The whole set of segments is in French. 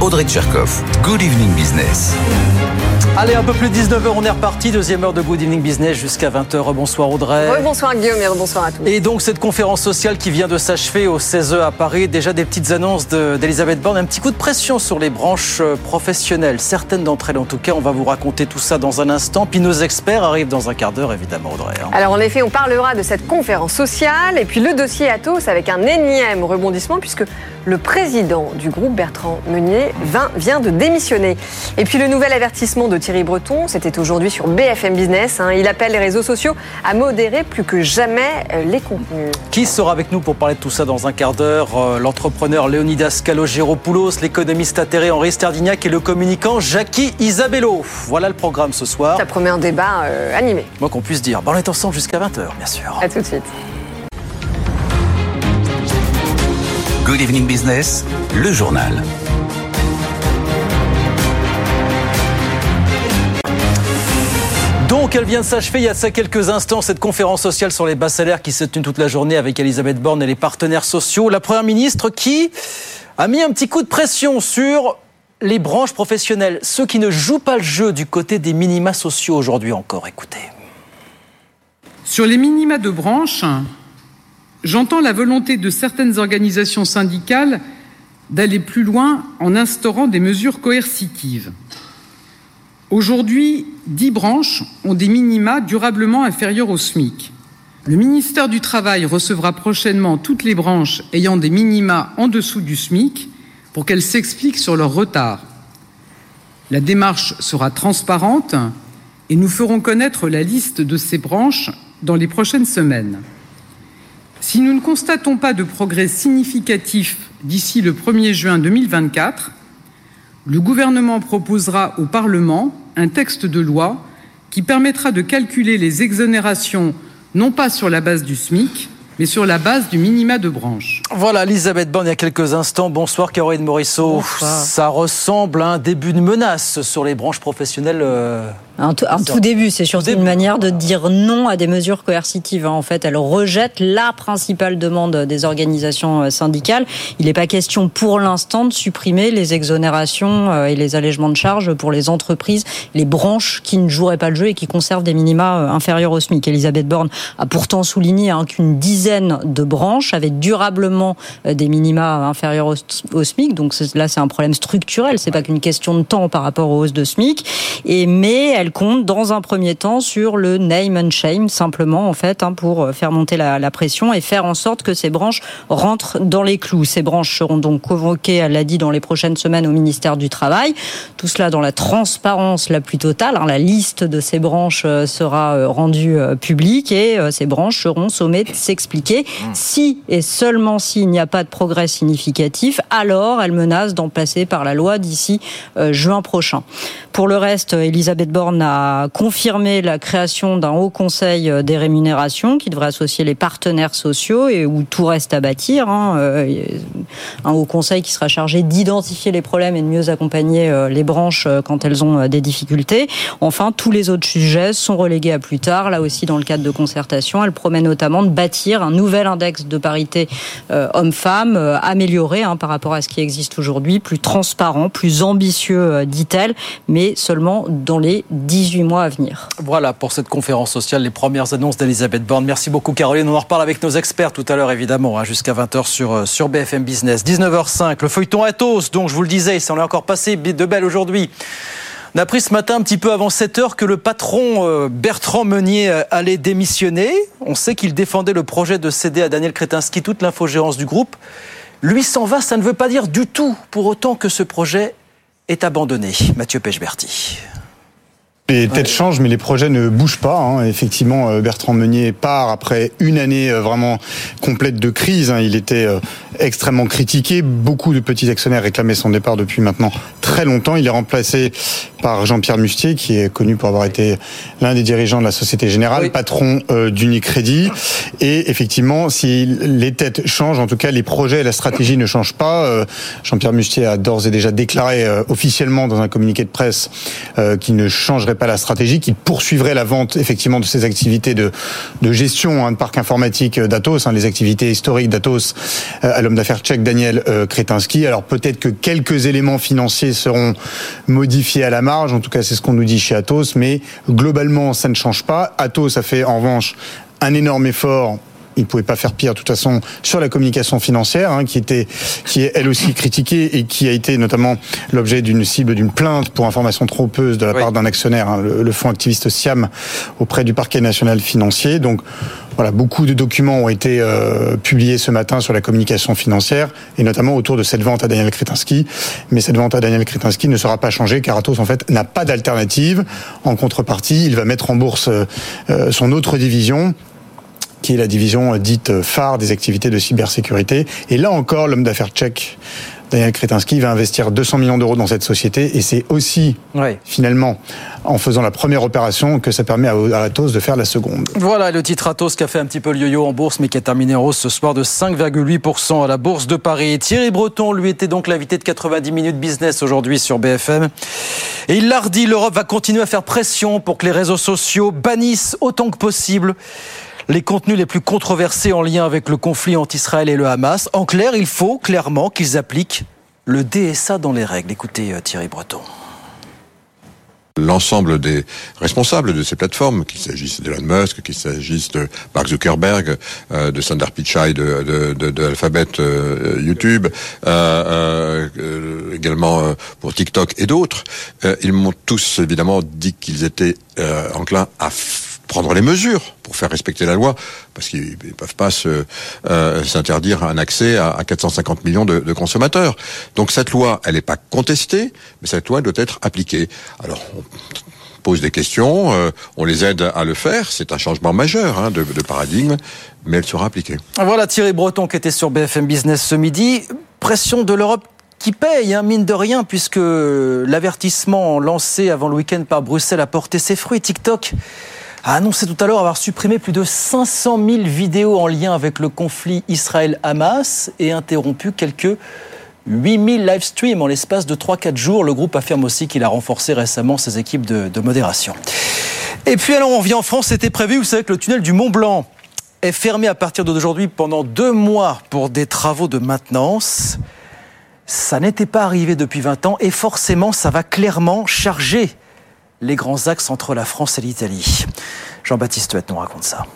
Audrey Tcherkov. Good evening business. Allez, un peu plus de 19h, on est reparti. Deuxième heure de Good Evening Business jusqu'à 20h. Bonsoir Audrey. bonsoir Guillaume et bonsoir à tous. Et donc cette conférence sociale qui vient de s'achever au 16e à Paris, déjà des petites annonces d'Elisabeth Borne, un petit coup de pression sur les branches euh, professionnelles, certaines d'entre elles en tout cas. On va vous raconter tout ça dans un instant. Puis nos experts arrivent dans un quart d'heure évidemment Audrey. Hein. Alors en effet, on parlera de cette conférence sociale et puis le dossier Atos avec un énième rebondissement puisque le président du groupe Bertrand Meunier vient de démissionner. Et puis le nouvel avertissement de Thierry Breton, c'était aujourd'hui sur BFM Business. Hein. Il appelle les réseaux sociaux à modérer plus que jamais euh, les contenus. Qui sera avec nous pour parler de tout ça dans un quart d'heure euh, L'entrepreneur Leonidas Kalogeropoulos, l'économiste atterré Henri Sterdignac et le communicant Jackie Isabello. Voilà le programme ce soir. Ça promet un débat euh, animé. Moi qu'on puisse dire. Bon, on est ensemble jusqu'à 20h, bien sûr. À tout de suite. Good Evening Business, le journal. Donc, elle vient de s'achever il y a ça quelques instants, cette conférence sociale sur les bas salaires qui s'est tenue toute la journée avec Elisabeth Borne et les partenaires sociaux. La première ministre qui a mis un petit coup de pression sur les branches professionnelles, ceux qui ne jouent pas le jeu du côté des minima sociaux aujourd'hui encore. Écoutez. Sur les minima de branche, J'entends la volonté de certaines organisations syndicales d'aller plus loin en instaurant des mesures coercitives. Aujourd'hui, dix branches ont des minima durablement inférieurs au SMIC. Le ministère du Travail recevra prochainement toutes les branches ayant des minima en dessous du SMIC pour qu'elles s'expliquent sur leur retard. La démarche sera transparente et nous ferons connaître la liste de ces branches dans les prochaines semaines. Si nous ne constatons pas de progrès significatif d'ici le 1er juin 2024, le gouvernement proposera au Parlement un texte de loi qui permettra de calculer les exonérations non pas sur la base du SMIC, mais sur la base du minima de branche. Voilà, Elisabeth Borne, il y a quelques instants. Bonsoir, Caroline Morisseau. Ça ressemble à un début de menace sur les branches professionnelles. Euh, un, tout, début, c'est surtout une manière de dire non à des mesures coercitives. Hein. En fait, elle rejette la principale demande des organisations euh, syndicales. Il n'est pas question pour l'instant de supprimer les exonérations euh, et les allègements de charges pour les entreprises, les branches qui ne joueraient pas le jeu et qui conservent des minima inférieurs au SMIC. Elisabeth Borne a pourtant souligné hein, qu'une dizaine de branches avec durablement euh, des minima inférieurs au, SMIC. Donc là, c'est un problème structurel. C'est pas qu'une question de temps par rapport aux hausses de SMIC. Et mais elle compte dans un premier temps sur le name and shame simplement en fait hein, pour euh, faire monter la, pression et faire en sorte que ces branches rentrent dans les clous. Ces branches seront donc convoquées, elle l'a dit, dans les prochaines semaines au ministère du Travail. Tout cela dans la transparence la plus totale. Hein. La liste de ces branches euh, sera rendue publique et ces branches seront sommées de s'expliquer si et seulement s'il n'y a pas de progrès significatif, alors elle menace d'en passer par la loi d'ici euh, juin prochain. Pour le reste, Elisabeth Borne a confirmé la création d'un haut conseil euh, des rémunérations qui devrait associer les partenaires sociaux et où tout reste à bâtir. Hein. Euh, un haut conseil qui sera chargé d'identifier les problèmes et de mieux accompagner les branches quand elles ont des difficultés. Enfin, tous les autres sujets sont relégués à plus tard. Là aussi, dans le cadre de concertation, elle promet notamment de bâtir un nouvel index de parité euh, homme-femme euh, amélioré hein, par rapport à ce qui existe aujourd'hui, plus transparent, plus ambitieux, euh, dit-elle, mais seulement dans les 18 mois à venir. Voilà pour cette conférence sociale, les premières annonces d'Elisabeth Borne. Merci beaucoup Caroline. On en reparle avec nos experts tout à l'heure évidemment, hein, jusqu'à 20h sur, sur BFM Business. 19h05, le feuilleton Atos, donc je vous le disais, ça en est encore passé de belle aujourd'hui. On a appris ce matin, un petit peu avant 7 heures, que le patron euh, Bertrand Meunier euh, allait démissionner. On sait qu'il défendait le projet de céder à Daniel Kretinsky toute l'infogérance du groupe. Lui s'en va, ça ne veut pas dire du tout pour autant que ce projet est abandonné. Mathieu Pechberti. Les têtes changent, mais les projets ne bougent pas. Hein. Effectivement, euh, Bertrand Meunier part après une année euh, vraiment complète de crise. Hein. Il était euh, extrêmement critiqué. Beaucoup de petits actionnaires réclamaient son départ depuis maintenant très longtemps. Il est remplacé par Jean-Pierre Mustier, qui est connu pour avoir été l'un des dirigeants de la Société Générale, patron euh, d'Unicredit. Et effectivement, si les têtes changent, en tout cas les projets et la stratégie ne changent pas. Euh, Jean-Pierre Mustier a d'ores et déjà déclaré euh, officiellement dans un communiqué de presse qu'il ne changerait pas la stratégie, qu'il poursuivrait la vente effectivement de ses activités de, de gestion hein, de parc informatique d'Atos, hein, les activités historiques d'Atos à l'homme d'affaires tchèque Daniel Kretinsky. Alors peut-être que quelques éléments financiers seront modifiés à la marge, en tout cas c'est ce qu'on nous dit chez Atos, mais globalement ça ne change pas. Atos a fait en revanche un énorme effort il ne pouvait pas faire pire de toute façon sur la communication financière, hein, qui était, qui est elle aussi critiquée et qui a été notamment l'objet d'une cible d'une plainte pour information trompeuse de la part d'un actionnaire, hein, le, fonds activiste Siam, auprès du parquet national financier. Donc voilà, beaucoup de documents ont été euh, publiés ce matin sur la communication financière et notamment autour de cette vente à Daniel Kretinsky. Mais cette vente à Daniel Kretinsky ne sera pas changée car Atos en fait n'a pas d'alternative. En contrepartie, il va mettre en bourse euh, son autre division qui est la division dite phare des activités de cybersécurité. Et là encore, l'homme d'affaires tchèque Daniel Kretinsky va investir 200 millions d'euros dans cette société et c'est aussi finalement en faisant la première opération que ça permet à Atos de faire la seconde. Voilà le titre Atos qui a fait un petit peu le yo-yo en bourse mais qui a terminé en hausse ce soir de 5,8% à la bourse de Paris. Thierry Breton lui était donc l'invité de 90 minutes business aujourd'hui sur BFM et il l'a redit, l'Europe va continuer à faire pression pour que les réseaux sociaux bannissent autant que possible les contenus les plus controversés en lien avec le conflit entre Israël et le Hamas. En clair, il faut clairement qu'ils appliquent le DSA dans les règles. Écoutez euh, Thierry Breton l'ensemble des responsables de ces plateformes, qu'il s'agisse d'Elon Musk, qu'il s'agisse de Mark Zuckerberg, euh, de Sundar Pichai de, Alphabet euh, YouTube, également pour TikTok et d'autres, ils m'ont tous évidemment dit qu'ils étaient enclins à prendre les mesures pour faire respecter la loi, parce qu'ils ne peuvent pas euh, s'interdire un accès à, 450 millions de, consommateurs. Donc cette loi, elle n'est pas contestée, mais cette loi doit être appliquée. Alors, on pose des questions, euh, on les aide à le faire, c'est un changement majeur hein, de, paradigme, mais elle sera appliquée. Voilà Thierry Breton qui était sur BFM Business ce midi. Pression de l'Europe qui paye, hein, mine de rien, puisque l'avertissement lancé avant le week-end par Bruxelles a porté ses fruits. TikTok a annoncé tout à l'heure avoir supprimé plus de 500 000 vidéos en lien avec le conflit Israël-Hamas et interrompu quelques 8000 live streams en l'espace de 3-4 jours. Le groupe affirme aussi qu'il a renforcé récemment ses équipes de, modération. Et puis alors on vient en France, c'était prévu, vous savez que le tunnel du Mont Blanc est fermé à partir d'aujourd'hui pendant deux mois pour des travaux de maintenance. Ça n'était pas arrivé depuis 20 ans et forcément ça va clairement charger les grands axes entre la France et l'Italie. Jean-Baptiste Huette nous raconte ça.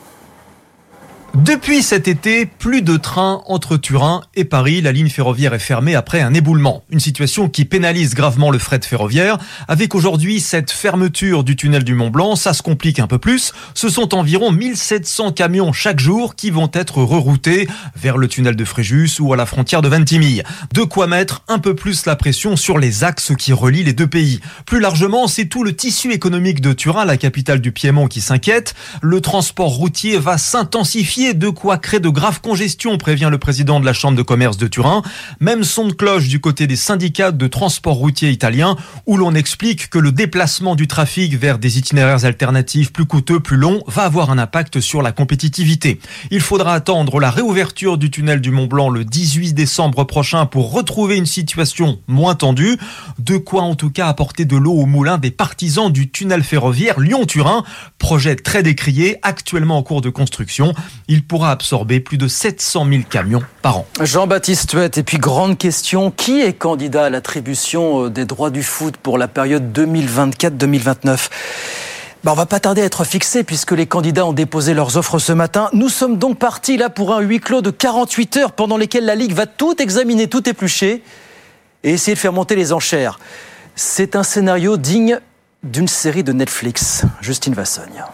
Depuis cet été, plus de trains entre Turin et Paris. La ligne ferroviaire est fermée après un éboulement. Une situation qui pénalise gravement le fret ferroviaire. Avec aujourd'hui cette fermeture du tunnel du Mont Blanc, ça se complique un peu plus. Ce sont environ 1700 camions chaque jour qui vont être reroutés vers le tunnel de Fréjus ou à la frontière de Ventimille. De quoi mettre un peu plus la pression sur les axes qui relient les deux pays. Plus largement, c'est tout le tissu économique de Turin, la capitale du Piémont, qui s'inquiète. Le transport routier va s'intensifier de quoi créer de graves congestions, prévient le président de la Chambre de commerce de Turin. Même son de cloche du côté des syndicats de transport routier italiens, où l'on explique que le déplacement du trafic vers des itinéraires alternatifs plus coûteux, plus longs, va avoir un impact sur la compétitivité. Il faudra attendre la réouverture du tunnel du Mont Blanc le 18 décembre prochain pour retrouver une situation moins tendue. De quoi en tout cas apporter de l'eau au moulin des partisans du tunnel ferroviaire Lyon-Turin, projet très décrié, actuellement en cours de construction il pourra absorber plus de 700 000 camions par an. Jean-Baptiste Huette, et puis grande question, qui est candidat à l'attribution euh, des droits du foot pour la période 2024-2029 bah, on va pas tarder à être fixé puisque les candidats ont déposé leurs offres ce matin. Nous sommes donc partis là pour un huis clos de 48 heures pendant lesquelles la Ligue va tout examiner, tout éplucher et essayer de faire monter les enchères. C'est un scénario digne d'une série de Netflix. Justine Vassogne.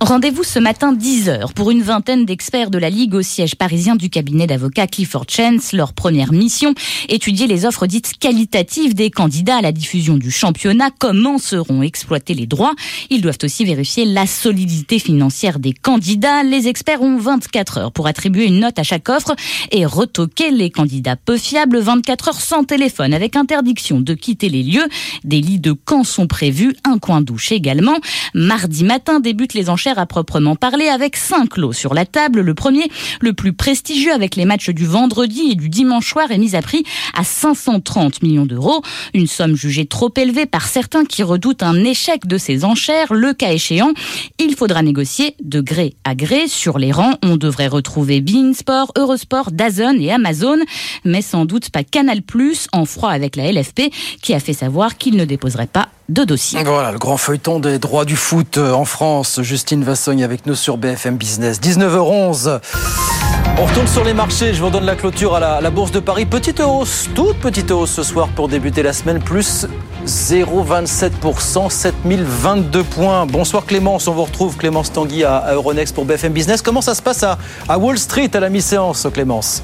Rendez-vous ce matin 10h pour une vingtaine d'experts de la Ligue au siège parisien du cabinet d'avocats Clifford Chance. Leur première mission, étudier les offres dites qualitatives des candidats à la diffusion du championnat. Comment seront exploités les droits Ils doivent aussi vérifier la solidité financière des candidats. Les experts ont 24 heures pour attribuer une note à chaque offre et retoquer les candidats peu fiables. 24 heures sans téléphone avec interdiction de quitter les lieux. Des lits de camp sont prévus, un coin douche également. Mardi matin débutent les enchères à proprement parler avec cinq lots sur la table. Le premier, le plus prestigieux avec les matchs du vendredi et du dimanche soir est mis à prix à 530 millions d'euros. Une somme jugée trop élevée par certains qui redoutent un échec de ces enchères. Le cas échéant, il faudra négocier de gré à gré. Sur les rangs, on devrait retrouver Beansport, Eurosport, Dazn et Amazon, mais sans doute pas Canal+, en froid avec la LFP, qui a fait savoir qu'il ne déposerait pas de dossier. Voilà, le grand feuilleton des droits du foot euh, en France. Justine Vassogne avec nous sur BFM Business. 19h11. On retourne sur les marchés. Je vous donne la clôture à la, Bourse de Paris. Petite hausse, toute petite hausse ce soir pour débuter la semaine, plus 0,27%, 7022 points. Bonsoir Clémence, on vous retrouve Clémence Tanguy à, Euronext pour BFM Business. Comment ça se passe à, Wall Street à la mi-séance, Clémence?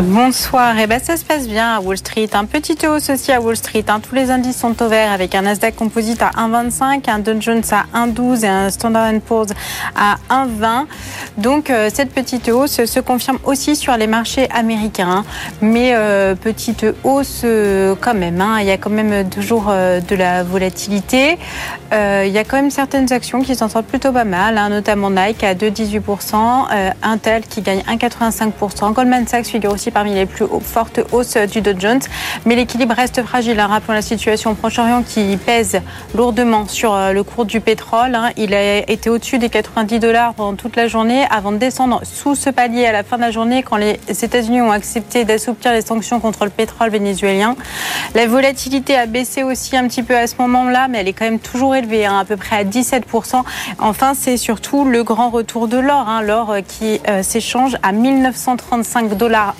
Bonsoir. Et eh ben, ça se passe bien à Wall Street. Un petit hausse aussi à Wall Street. Hein. Tous les indices sont au vert avec un Nasdaq Composite à 1,25, un Dow Jones à 1,12 et un Standard Poor's à 1,20. Donc euh, cette petite hausse se confirme aussi sur les marchés américains. Mais euh, petite hausse quand même. Hein. Il y a quand même toujours de la volatilité. il y a quand même certaines actions qui s'en sortent plutôt pas mal, hein. notamment Nike à 2,18%, Intel qui gagne 1,85%, Goldman Sachs figure aussi parmi les plus fortes hausses du Dow Jones. Mais l'équilibre reste fragile. Hein. Rappelons la situation au Proche-Orient qui pèse lourdement sur euh, le cours du pétrole. Hein. Il a été au-dessus des 90 dollars pendant toute la journée avant de descendre sous ce palier à la fin de la journée quand les États-Unis ont accepté d'assouplir les sanctions contre le pétrole vénézuélien. La volatilité a baissé aussi un petit peu à ce moment-là, mais elle est quand même toujours élevée, hein, à peu près à 17%. Enfin, c'est surtout le grand retour de l'or. L'or qui euh, s'échange à 1935 dollars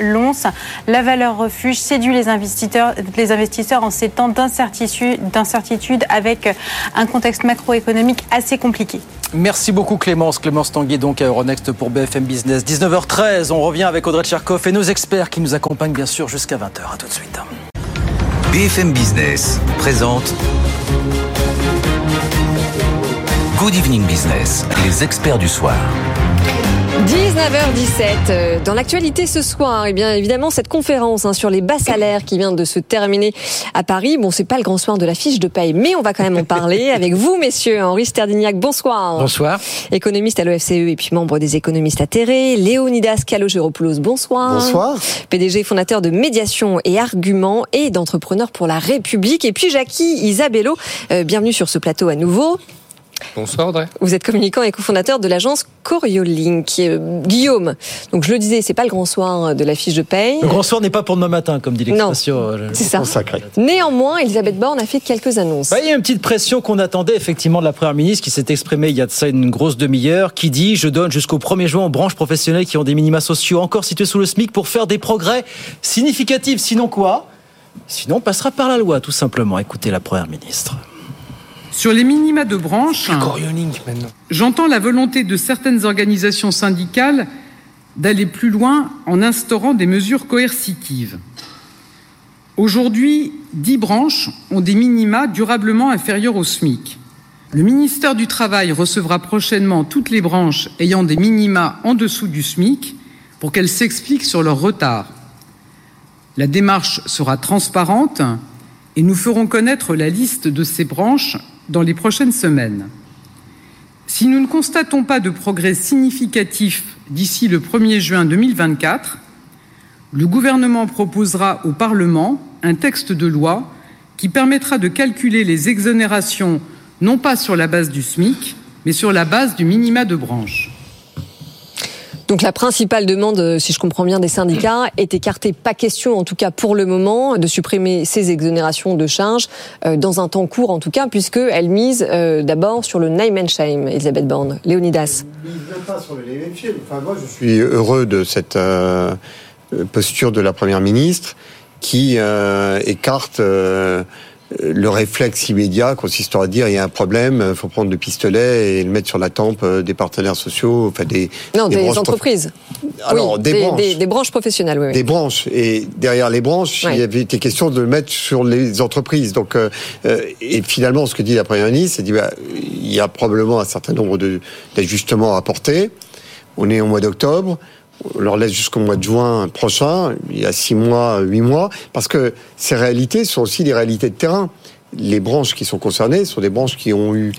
la valeur refuge séduit les investisseurs, les investisseurs en ces temps d'incertitude avec un contexte macroéconomique assez compliqué. Merci beaucoup Clémence. Clémence Tanguy donc à Euronext pour BFM Business. 19h13, on revient avec Audrey Tcherkov et nos experts qui nous accompagnent bien sûr jusqu'à 20h. À tout de suite. BFM Business présente Good Evening Business, les experts du soir. 19h17. Euh, dans l'actualité ce soir, eh bien évidemment cette conférence hein, sur les bas salaires qui vient de se terminer à Paris. Bon, c'est pas le grand soir de la fiche de paye, mais on va quand même en parler avec vous, messieurs. Henri Sterdignac, bonsoir. Bonsoir. Économiste à l'OFCE et puis membre des économistes atterrés. Léonidas Calogéropoulos, bonsoir. Bonsoir. PDG fondateur de Médiation et Arguments et d'Entrepreneurs pour la République. Et puis Jackie Isabello, euh, bienvenue sur ce plateau à nouveau. Bonsoir Audrey. Vous êtes communicant et cofondateur de l'agence Coriolink. Euh, Guillaume, donc je le disais, c'est pas le grand soir de la fiche de paye. Le grand soir n'est pas pour demain matin, comme dit l'expression. Non, euh, c'est ça. Néanmoins, Elisabeth Borne a fait quelques annonces. Bah, il y a une petite pression qu'on attendait effectivement de la Première ministre qui s'est exprimée il y a de ça une grosse demi-heure, qui dit « Je donne jusqu'au 1er juin aux branches professionnelles qui ont des minima sociaux encore situés sous le SMIC pour faire des progrès significatifs. Sinon quoi? Sinon on passera par la loi, tout simplement. Écoutez la Première ministre. Sur les minima de branche, j'entends la volonté de certaines organisations syndicales d'aller plus loin en instaurant des mesures coercitives. Aujourd'hui, dix branches ont des minima durablement inférieurs au SMIC. Le ministère du Travail recevra prochainement toutes les branches ayant des minima en dessous du SMIC pour qu'elles s'expliquent sur leur retard. La démarche sera transparente et nous ferons connaître la liste de ces branches dans les prochaines semaines. Si nous ne constatons pas de progrès significatif d'ici le 1er juin 2024, le gouvernement proposera au Parlement un texte de loi qui permettra de calculer les exonérations non pas sur la base du SMIC, mais sur la base du minima de branche. Donc la principale demande, euh, si je comprends bien, des syndicats est écartée. Pas question, en tout cas pour le moment, de supprimer ces exonérations de charges euh, dans un temps court, en tout cas, puisqu'elle mise euh, d'abord sur le name and shame, Elisabeth Borne. Léonidas. Pas sur le name and shame. Enfin, moi, je suis heureux de cette posture de la Première ministre qui écarte le réflexe immédiat consistant à dire il y a un problème, il faut prendre le pistolet et le mettre sur la tempe des partenaires sociaux, enfin des non des, entreprises. Alors des, branches, des, branches professionnelles, oui, Des branches et derrière les branches, il y avait été question de le mettre sur les entreprises. Donc et finalement, ce que dit la première ministre, c'est dit bah, il y a probablement un certain nombre d'ajustements à apporter. On est au mois d'octobre on leur laisse jusqu'au mois de juin prochain, il y a six mois, huit mois, parce que ces réalités sont aussi des réalités de terrain. Les branches qui sont concernées sont des branches qui ont eu,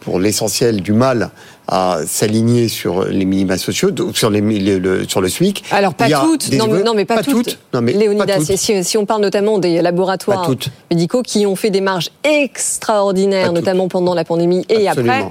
pour l'essentiel, du mal à s'aligner sur les minima sociaux, sur, les, le, sur le SMIC. Alors pas toutes, non, mais pas, toutes. Non, mais Léonidas, Si, si, on parle notamment des laboratoires médicaux qui ont fait des marges extraordinaires, notamment pendant la pandémie et après.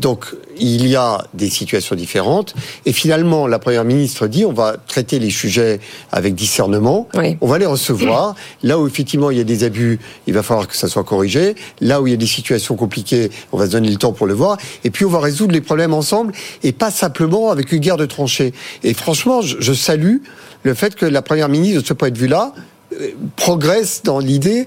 Donc il y a des situations différentes. Et finalement, la Première ministre dit on va traiter les sujets avec discernement. On va les recevoir. Là où effectivement il y a des abus, il va falloir que ça soit corrigé. Là où il y a des situations compliquées, on va se donner le temps pour le voir. Et puis on va résoudre les problèmes ensemble et pas simplement avec une guerre de tranchées. Et franchement, je salue le fait que la Première ministre, de ce point de vue-là, progresse dans l'idée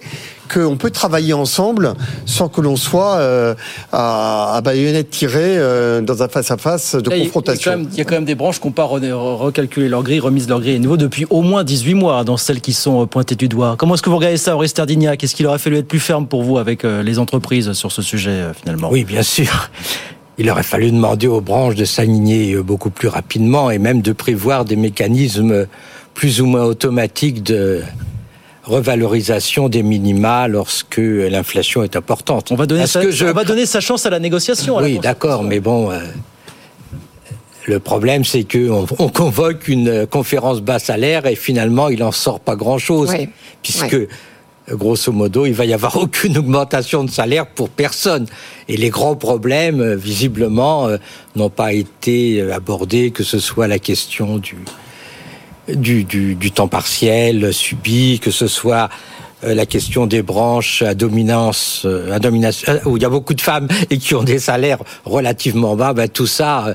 qu'on peut travailler ensemble sans que l'on soit euh, à, à, baïonnette tirée euh, dans un face-à-face de confrontation. Il y, a quand même des branches qui n'ont pas recalculé leur grille, remise leur grille à nouveau depuis au moins 18 mois dans celles qui sont pointées du doigt. Comment est-ce que vous regardez ça, Aurélie Stardignac Est-ce qu'il aurait fallu être plus ferme pour vous avec les entreprises sur ce sujet finalement? Oui, bien sûr. Il aurait fallu demander aux branches de s'aligner beaucoup plus rapidement et même de prévoir des mécanismes plus ou moins automatiques de revalorisation des minima lorsque l'inflation est importante. On va donner, sa, on va donner sa chance à la négociation. oui, d'accord, mais bon. Euh, le problème, c'est qu'on on convoque une conférence bas salaire et finalement, il n'en sort pas grand-chose. puisque, grosso modo, il va y avoir aucune augmentation de salaire pour personne. Et les grands problèmes, visiblement, euh, n'ont pas été abordés, que ce soit la question du, du, du, du temps partiel subi, que ce soit euh, la question des branches à dominance, euh, à domination, euh, où il y a beaucoup de femmes et qui ont des salaires relativement bas, ben tout ça,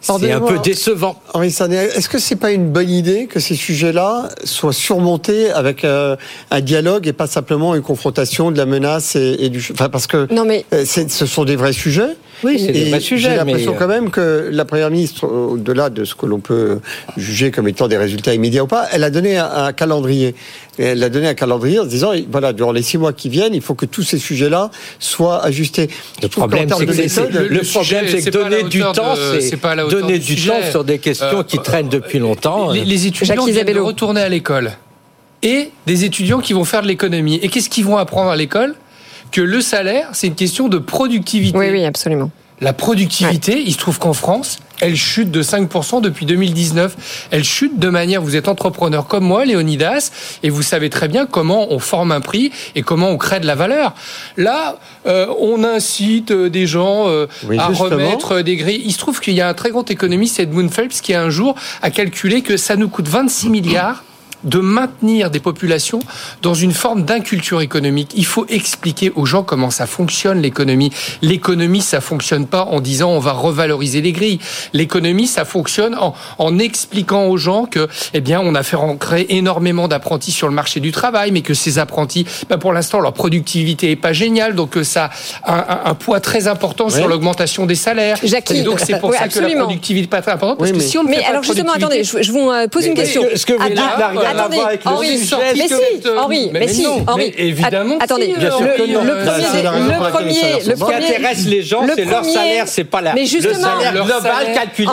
c'est un peu décevant. Henri est-ce que c'est pas une bonne idée que ces sujets-là soient surmontés avec un dialogue et pas simplement une confrontation de la menace et, et du, enfin parce que non mais ce sont des vrais sujets. Oui, c'est des vrais sujets. J'ai l'impression quand même que la première ministre, au-delà de ce que l'on peut juger comme étant des résultats immédiats ou pas, elle a donné un, calendrier. elle a donné un calendrier en se disant, voilà, durant les six mois qui viennent, il faut que tous ces sujets-là soient ajustés. Le problème, c'est que, le, problème, c'est que donner du temps, c'est donner du, temps sur des questions qui euh, traînent depuis longtemps. Les, les étudiants viennent de retourner à l'école et des étudiants qui vont faire de l'économie. Et qu'est-ce qu'ils vont apprendre à l'école? Que le salaire, c'est une question de productivité. Oui, oui, absolument. La productivité, il se trouve qu'en France, elle chute de 5% depuis 2019. Elle chute de manière, vous êtes entrepreneur comme moi, Léonidas, et vous savez très bien comment on forme un prix et comment on crée de la valeur. Là, euh, on incite euh, des gens euh, à remettre des grilles. Il se trouve qu'il y a un très grand économiste, Edmund Phelps, qui un jour a calculé que ça nous coûte 26 milliards de maintenir des populations dans une forme d'inculture économique. Il faut expliquer aux gens comment ça fonctionne l'économie. L'économie, ça fonctionne pas en disant on va revaloriser les grilles. L'économie, ça fonctionne en, en, expliquant aux gens que, eh bien, on a fait rentrer énormément d'apprentis sur le marché du travail, mais que ces apprentis, ben pour l'instant, leur productivité est pas géniale, donc euh, ça a un, poids très important sur l'augmentation des salaires. Jackie, et donc c'est pour ça que la productivité n'est pas très importante. Parce que si on ne mais alors justement, attendez, je, vous euh, pose une question. Ce que vous dites, attendez, Henri, mais si, Henri, mais, si, Henri. Évidemment, attendez, le, premier, le premier, ce qui intéresse les gens, c'est leur salaire, c'est pas la, mais justement, le salaire global calculé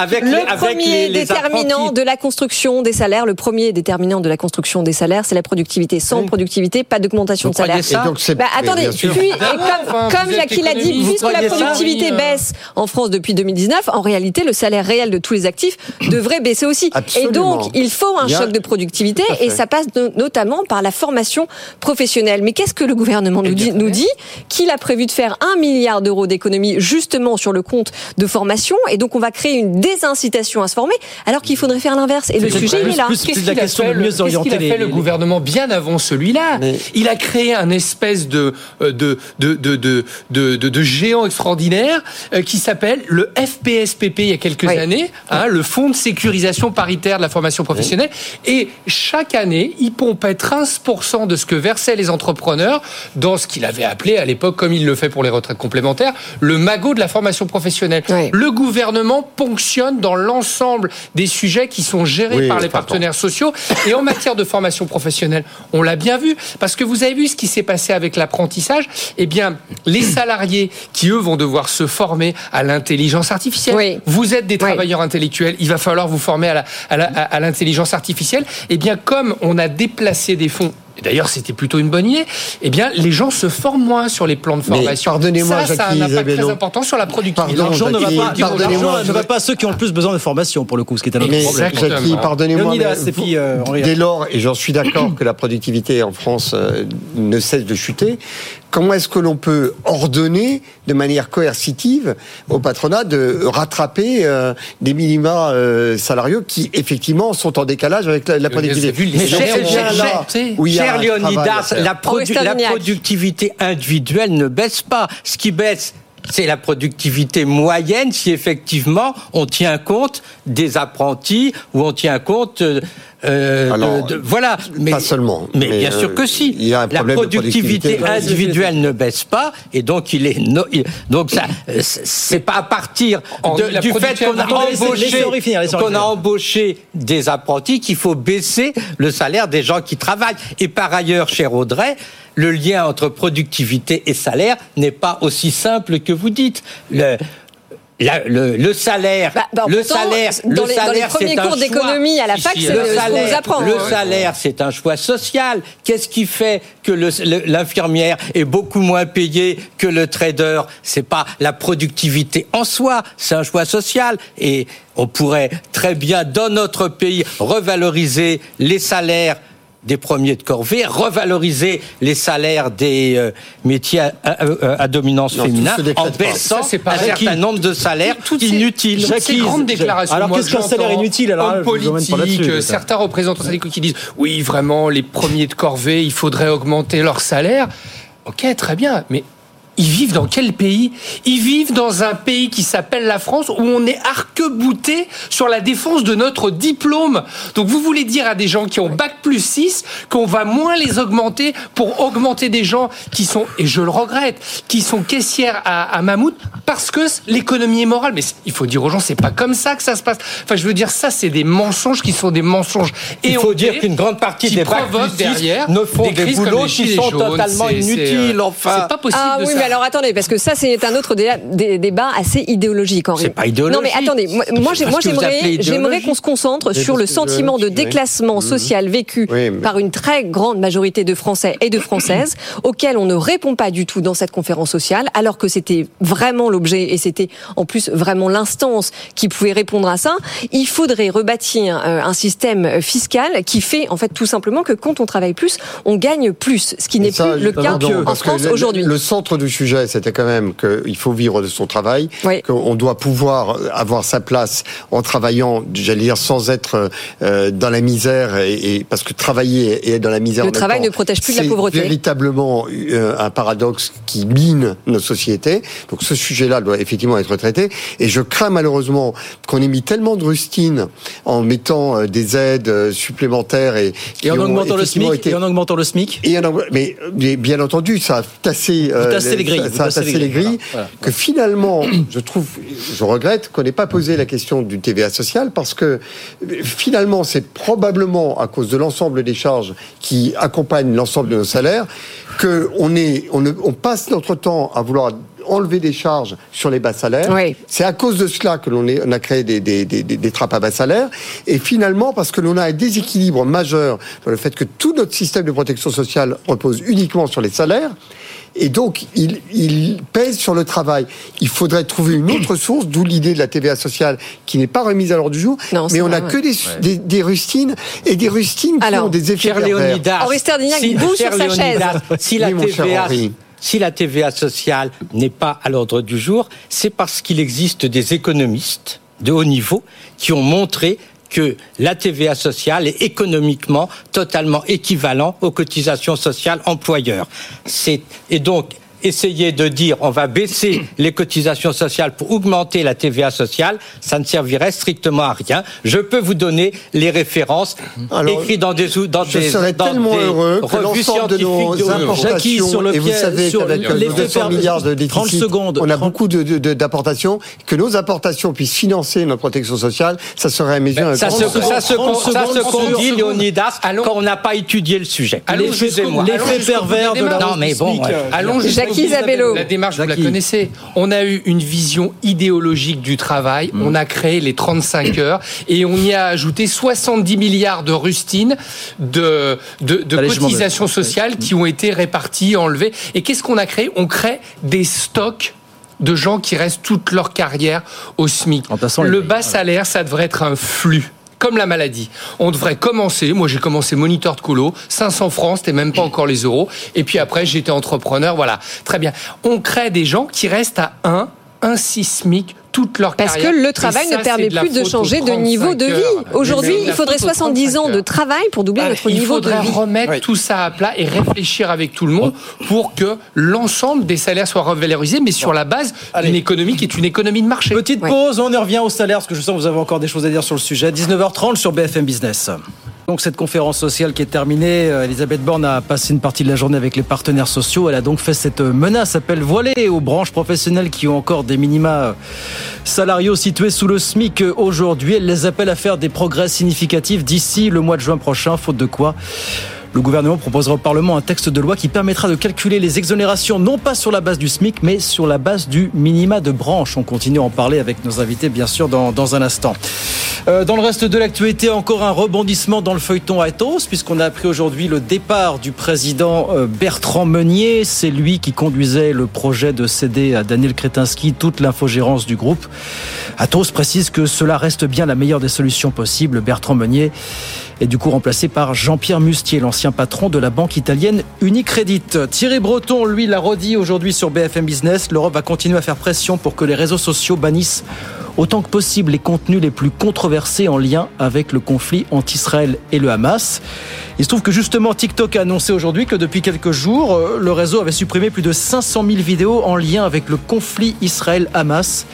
avec les, le premier déterminant de la construction des salaires, le premier déterminant de la construction des salaires, c'est la productivité. Sans productivité, pas d'augmentation de salaire. Bah, attendez, puis, comme Jacques l'a dit, puisque la productivité baisse en France depuis 2019, en réalité, le salaire réel de tous les actifs devrait baisser aussi. Et donc, il faut un choc de productivité et ça passe notamment par la formation professionnelle. Mais qu'est-ce que le gouvernement nous dit, nous dit? Qu'il a prévu de faire un milliard d'euros d'économie justement sur le compte de formation et donc on va créer une désincitation à se former alors qu'il faudrait faire l'inverse. Et le sujet il est là. Qu'est-ce qu'il a fait, le, a fait le gouvernement bien avant celui-là? Il a créé un espèce de de de de de, de, de géant extraordinaire euh, qui s'appelle le FPSPP il y a quelques années, hein, le Fonds de sécurisation paritaire de la formation professionnelle, Et chaque année, il pompait 13% de ce que versaient les entrepreneurs dans ce qu'il avait appelé à l'époque, comme il le fait pour les retraites complémentaires, le magot de la formation professionnelle. Le gouvernement ponctionne dans l'ensemble des sujets qui sont gérés par les partenaires sociaux. Et en matière de formation professionnelle, on l'a bien vu, parce que vous avez vu ce qui s'est passé avec l'apprentissage. Eh bien, les salariés qui, eux, vont devoir se former à l'intelligence artificielle. Vous êtes des travailleurs intellectuels, il va falloir vous former à l'intelligence artificielle. Eh bien, comme on a déplacé des fonds et d'ailleurs c'était plutôt une bonne idée, eh bien les gens se forment moins sur les plans de formation. Pardonnez-moi, ça, ça a un impact très important sur la productivité. L'argent ne, va pas, ne va pas à ceux qui ont le plus besoin de formation pour le coup, ce qui est un autre problème. Jackie, pardonnez-moi, dès lors, et j'en suis d'accord que la productivité en France euh, ne cesse de chuter, comment est-ce que l'on peut ordonner de manière coercitive au patronat de rattraper euh, des minima euh, salariaux qui effectivement sont en décalage avec la, productivité Mais cher, Leonidas, la, la productivité individuelle ne baisse pas. Ce qui baisse, c'est la productivité moyenne si effectivement on tient compte des apprentis ou on tient compte euh, euh de, voilà. Mais pas seulement mais, bien sûr euh, que si y a un la productivité, individuelle ne baisse pas et donc il est donc ça c'est pas à partir de, du fait qu'on a embauché qu'on a embauché des apprentis qu'il faut baisser le salaire des gens qui travaillent. Et par ailleurs cher Audrey le lien entre productivité et salaire n'est pas aussi simple que vous dites. Le, le, le, salaire, bah, bah, le salaire, dans les, salaire, premiers cours d'économie à la fac, c'est le, salaire, apprend. Le salaire, c'est un choix social. Qu'est-ce qui fait que l'infirmière est beaucoup moins payée que le trader? C'est pas la productivité en soi, c'est un choix social. Et on pourrait très bien, dans notre pays, revaloriser les salaires des premiers de corvée, revaloriser les salaires des euh, métiers à, dominance féminine en baissant un certain nombre de salaires tout inutiles. Ces grandes déclarations. Alors qu'est-ce qu'un salaire inutile alors politique, certains représentants syndicaux qui disent oui vraiment les premiers de corvée, il faudrait augmenter leur salaire. Ok, très bien, mais ils vivent dans quel pays? Ils vivent dans un pays qui s'appelle la France où on est arc-bouté sur la défense de notre diplôme. Donc vous voulez dire à des gens qui ont bac plus 6 qu'on va moins les augmenter pour augmenter des gens qui sont, et je le regrette, qui sont caissières à, à Mammouth parce que l'économie est morale. Mais il faut dire aux gens, c'est pas comme ça que ça se passe. Enfin, je veux dire, ça, c'est des mensonges qui sont des mensonges. Et il faut dire qu'une grande partie des bac plus derrière ne font des, boulots qui sont totalement inutiles. Enfin, c'est pas possible ah, de oui, alors attendez, parce que ça, c'est un autre débat assez idéologique, Henri. C'est pas idéologique. Non, mais attendez, moi, j'aimerais, j'aimerais qu'on se concentre sur le sentiment de déclassement social vécu par une très grande majorité de Français et de Françaises, auquel on ne répond pas du tout dans cette conférence sociale, alors que c'était vraiment l'objet et c'était en plus vraiment l'instance qui pouvait répondre à ça. Il faudrait rebâtir euh, un système fiscal qui fait, en fait, tout simplement que quand on travaille plus, on gagne plus, ce qui n'est plus le cas en France aujourd'hui. Le centre du sujet, c'était quand même qu'il faut vivre de son travail, qu'on doit pouvoir avoir sa place en travaillant, j'allais dire, sans être euh, dans la misère, et, parce que travailler et être dans la misère. Le travail ne protège plus de la pauvreté. C'est véritablement euh, un paradoxe qui mine nos sociétés. Donc ce sujet-là doit effectivement être traité. Et je crains malheureusement qu'on ait mis tellement de rustines en mettant euh, des aides supplémentaires et, et en augmentant le SMIC. Et en augmentant le SMIC? Et mais, bien entendu, ça a tassé, les grilles ça a tassé les grilles, que finalement, je trouve, je regrette qu'on n'ait pas posé la question du TVA social parce que finalement, c'est probablement à cause de l'ensemble des charges qui accompagnent l'ensemble de nos salaires que on est, on, on passe notre temps à vouloir enlever des charges sur les bas salaires. C'est à cause de cela que l'on a créé des, des, des, des, trappes à bas salaires. Et finalement, parce que l'on a un déséquilibre majeur dans le fait que tout notre système de protection sociale repose uniquement sur les salaires et donc il, il, pèse sur le travail. Il faudrait trouver une autre source, d'où l'idée de la TVA sociale qui n'est pas remise à l'ordre du jour, mais on n'a que des, des, rustines et des rustines qui ont des effets pervers. si, sur sa chaise. Si la TVA si la TVA sociale n'est pas à l'ordre du jour, c'est parce qu'il existe des économistes de haut niveau qui ont montré que la TVA sociale est économiquement totalement équivalent aux cotisations sociales employeurs. et donc essayer de dire on va baisser les cotisations sociales pour augmenter la TVA sociale, ça ne servirait strictement à rien. Je peux vous donner les références écrites dans des dans je des, serais dans tellement des heureux que revues l'ensemble de nos scientifiques importations, sur le et vous pied- savez qu'avec l'effet 200 per- milliards de 30 déficit, secondes, on a 30 beaucoup de- de- d'apportations, que nos importations puissent financer notre protection sociale, ça serait à mes yeux un ça se, ça se, 30 ça se secondes, conduit, Léonidas, quand on n'a pas étudié le sujet. Allons L'effet pervers de la. Non, mais bon, euh, Allons jusqu'au Jackie Isabello. La démarche, vous la connaissez. On a eu une vision idéologique du travail. Mm. On a créé les 35 heures et on y a ajouté 70 milliards de rustines de, cotisations sociales qui ont été réparties, enlevées. Et qu'est-ce qu'on a créé? On crée des stocks de gens qui restent toute leur carrière au SMIC. Le bas salaire, ça devrait être un flux. Comme la maladie. On devrait commencer, moi j'ai commencé moniteur de colo, 500 francs, c'était même pas encore les euros. Et puis après j'étais entrepreneur, voilà. Très bien. On crée des gens qui restent à 1, 1 sismique toute leur Parce carrière. que le travail ça, ne permet de plus de changer de 35 niveau de vie. Aujourd'hui, il faudrait faute aux 70 ans 35 de travail pour doubler notre Il niveau de faudrait vie. remettre tout ça à plat et réfléchir avec tout le monde pour que l'ensemble des salaires soient revalorisés, mais sur la base d'une économie qui est une économie de marché. Petite pause, on y revient au salaire, parce que je sens que vous avez encore des choses à dire sur le sujet. 19h30 sur BFM Business. Donc cette conférence sociale qui est terminée, euh, Elisabeth Borne a passé une partie de la journée avec les partenaires sociaux. Elle a donc fait cette menace, appel voilé aux branches professionnelles qui ont encore des minima euh, salariaux situés sous le SMIC euh, aujourd'hui. Elle les appelle à faire des progrès significatifs d'ici le mois de juin prochain, faute de quoi le gouvernement proposera au Parlement un texte de loi qui permettra de calculer les exonérations non pas sur la base du SMIC, mais sur la base du minima de branche. On continue à en parler avec nos invités, bien sûr, dans, dans un instant. Euh, dans le reste de l'actualité, encore un rebondissement dans le feuilleton Athos, puisqu'on a appris aujourd'hui le départ du président euh, Bertrand Meunier. C'est lui qui conduisait le projet de céder à Daniel Kretinsky toute l'infogérance du groupe. Athos précise que cela reste bien la meilleure des solutions possibles. Bertrand Meunier est du coup remplacé par Jean-Pierre Mustier, l'ancien patron de la banque italienne Unicredit. Thierry Breton, lui, l'a redit aujourd'hui sur BFM Business. L'Europe va continuer à faire pression pour que les réseaux sociaux bannissent autant que possible les contenus les plus controversés en lien avec le conflit entre Israël et le Hamas. Il se trouve que justement TikTok a annoncé aujourd'hui que depuis quelques jours, euh, le réseau avait supprimé plus de 500 000 vidéos en lien avec le conflit Israël-Hamas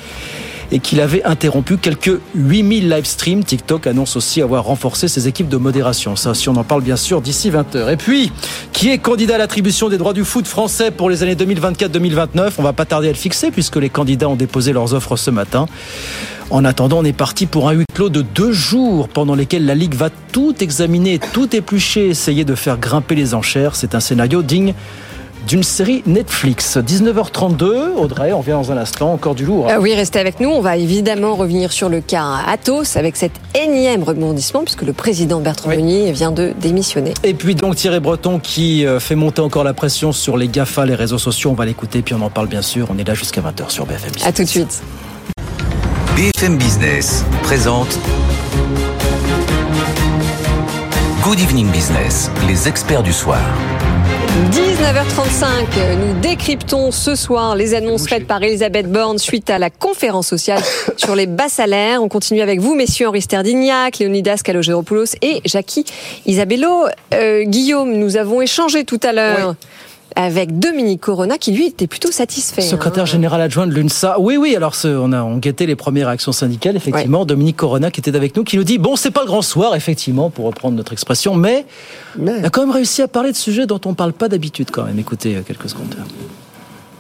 et qu'il avait interrompu quelques 8000 live streams. TikTok annonce aussi avoir renforcé ses équipes de modération. Ça, si on en parle bien sûr d'ici 20h. Et puis, qui est candidat à l'attribution des droits du foot français pour les années 2024-2029 On va pas tarder à le fixer puisque les candidats ont déposé leurs offres ce matin. En attendant, on est parti pour un huis clos de deux jours pendant lesquels la Ligue va tout examiner, tout éplucher, essayer de faire grimper les enchères. C'est un scénario digne d'une série Netflix. 19h32, Audrey, on revient dans un instant, encore du lourd. hein. Ah oui, restez avec nous. On va évidemment revenir sur le cas Athos avec cet énième rebondissement puisque le président Bertrand Meunier vient de démissionner. Et puis donc Thierry Breton qui euh, fait monter encore la pression sur les GAFA, les réseaux sociaux. On va l'écouter, puis on en parle bien sûr. On est là jusqu'à 20h sur BFM. À tout de suite. BFM Business présente Good Evening Business, les experts du soir. 19h35, nous décryptons ce soir les annonces faites par Elisabeth Borne suite à la conférence sociale sur les bas salaires. On continue avec vous, messieurs Henri Sterdignac, Léonidas Kalogéropoulos et Jackie Isabello. Euh, Guillaume, nous avons échangé tout à l'heure. Avec Dominique Corona, qui lui était plutôt satisfait. Secrétaire hein. général adjoint de l'UNSA. Oui, oui, alors ce- on a on guettait les premières réactions syndicales, effectivement. Dominique Corona qui était avec nous, qui nous dit bon, c'est pas le grand soir, effectivement, pour reprendre notre expression, mais, on a quand même réussi à parler de sujets dont on parle pas d'habitude, quand même. Écoutez euh, quelques secondes.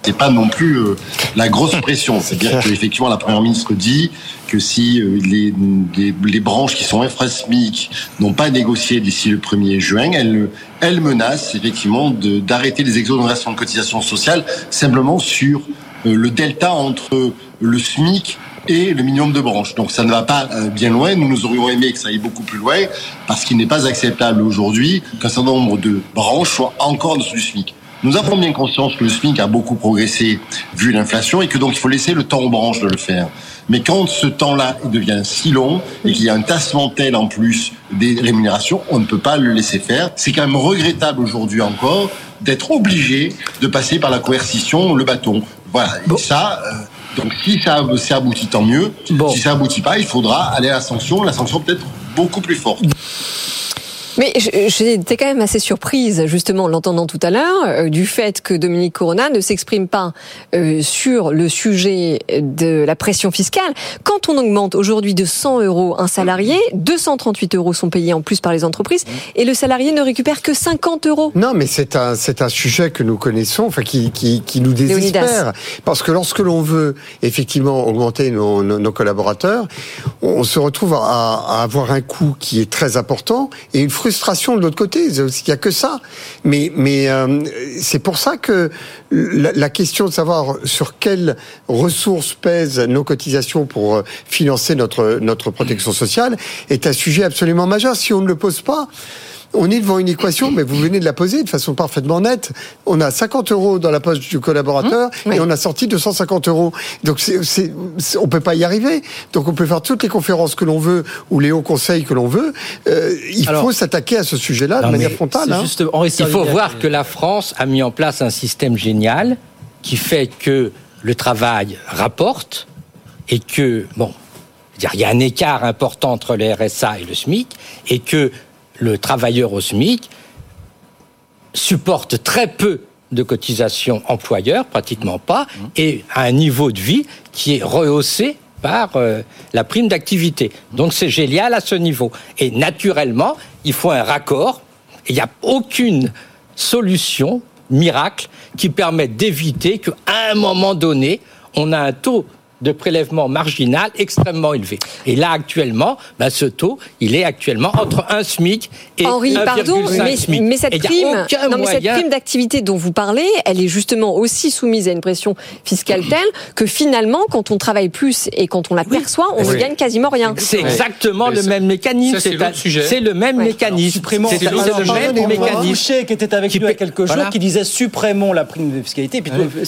C'est pas non plus euh, la grosse pression. C'est-à-dire qu'effectivement, la première ministre dit que si euh, les, les, les branches qui sont infrasmiques n'ont pas négocié d'ici le 1er juin, elle, elle menace effectivement d'arrêter les exonérations de cotisations sociales simplement sur euh, le delta entre le SMIC et le minimum de branches. Donc ça ne va pas euh, bien loin. Nous, nous aurions aimé que ça aille beaucoup plus loin parce qu'il n'est pas acceptable aujourd'hui qu'un certain nombre de branches soient encore en dessous du SMIC. Nous avons bien conscience que le SMIC a beaucoup progressé vu l'inflation et que donc il faut laisser le temps aux branches de le faire. Mais quand ce temps-là devient si long et qu'il y a un tassement tel en plus des rémunérations, on ne peut pas le laisser faire. C'est quand même regrettable aujourd'hui encore d'être obligé de passer par la coercition, le bâton. Voilà. Et ça, euh, donc si ça, ça aboutit, tant mieux. Si ça aboutit pas, il faudra aller à la sanction, la sanction peut-être beaucoup plus forte. Mais j'étais quand même assez surprise, justement, en l'entendant tout à l'heure, euh, du fait que Dominique Corona ne s'exprime pas euh, sur le sujet de la pression fiscale. Quand on augmente aujourd'hui de 100 euros un salarié, 238 euros sont payés en plus par les entreprises, et le salarié ne récupère que 50 euros. Non, mais c'est un, c'est un sujet que nous connaissons, enfin, qui, qui, qui nous désespère. Parce que lorsque l'on veut, effectivement, augmenter nos, nos, collaborateurs, on se retrouve à, à avoir un coût qui est très important et une frustration de l'autre côté. Il n'y a que ça. Mais, mais euh, c'est pour ça que la, question de savoir sur quelles ressources pèsent nos cotisations pour euh, financer notre, notre protection sociale est un sujet absolument majeur. Si on ne le pose pas, on est devant une équation, mais vous venez de la poser de façon parfaitement nette. On a 50 euros dans la poche du collaborateur mmh, et on a sorti 250 euros. Donc c'est, c'est, on peut pas y arriver. Donc on peut faire toutes les conférences que l'on veut ou les hauts conseils que l'on veut. Euh, il faut s'attaquer à ce sujet-là de manière frontale. Hein. il faut voir que la France a mis en place un système génial qui fait que le travail rapporte et que bon, il y a un écart important entre le RSA et le SMIC et que le travailleur au SMIC supporte très peu de cotisations employeurs, pratiquement pas, et a un niveau de vie qui est rehaussé par euh, la prime d'activité. Donc c'est génial à ce niveau. Et naturellement, il faut un raccord. Il n'y a aucune solution miracle qui permette d'éviter qu'à un moment donné, on a un taux de prélèvement marginal extrêmement élevé. Et là, actuellement, bah, ce taux, il est actuellement entre un SMIC et Henri, pardon, mais, SMIC. Mais cette prime, non, mais cette prime d'activité dont vous parlez, elle est justement aussi soumise à une pression fiscale telle que finalement, quand on travaille plus et quand on la perçoit, on ne gagne quasiment rien. C'est exactement le même mécanisme. C'est le même mécanisme. C'est le même mécanisme. qui était avec nous il y a quelques jours, qui disait supprimons la prime de fiscalité.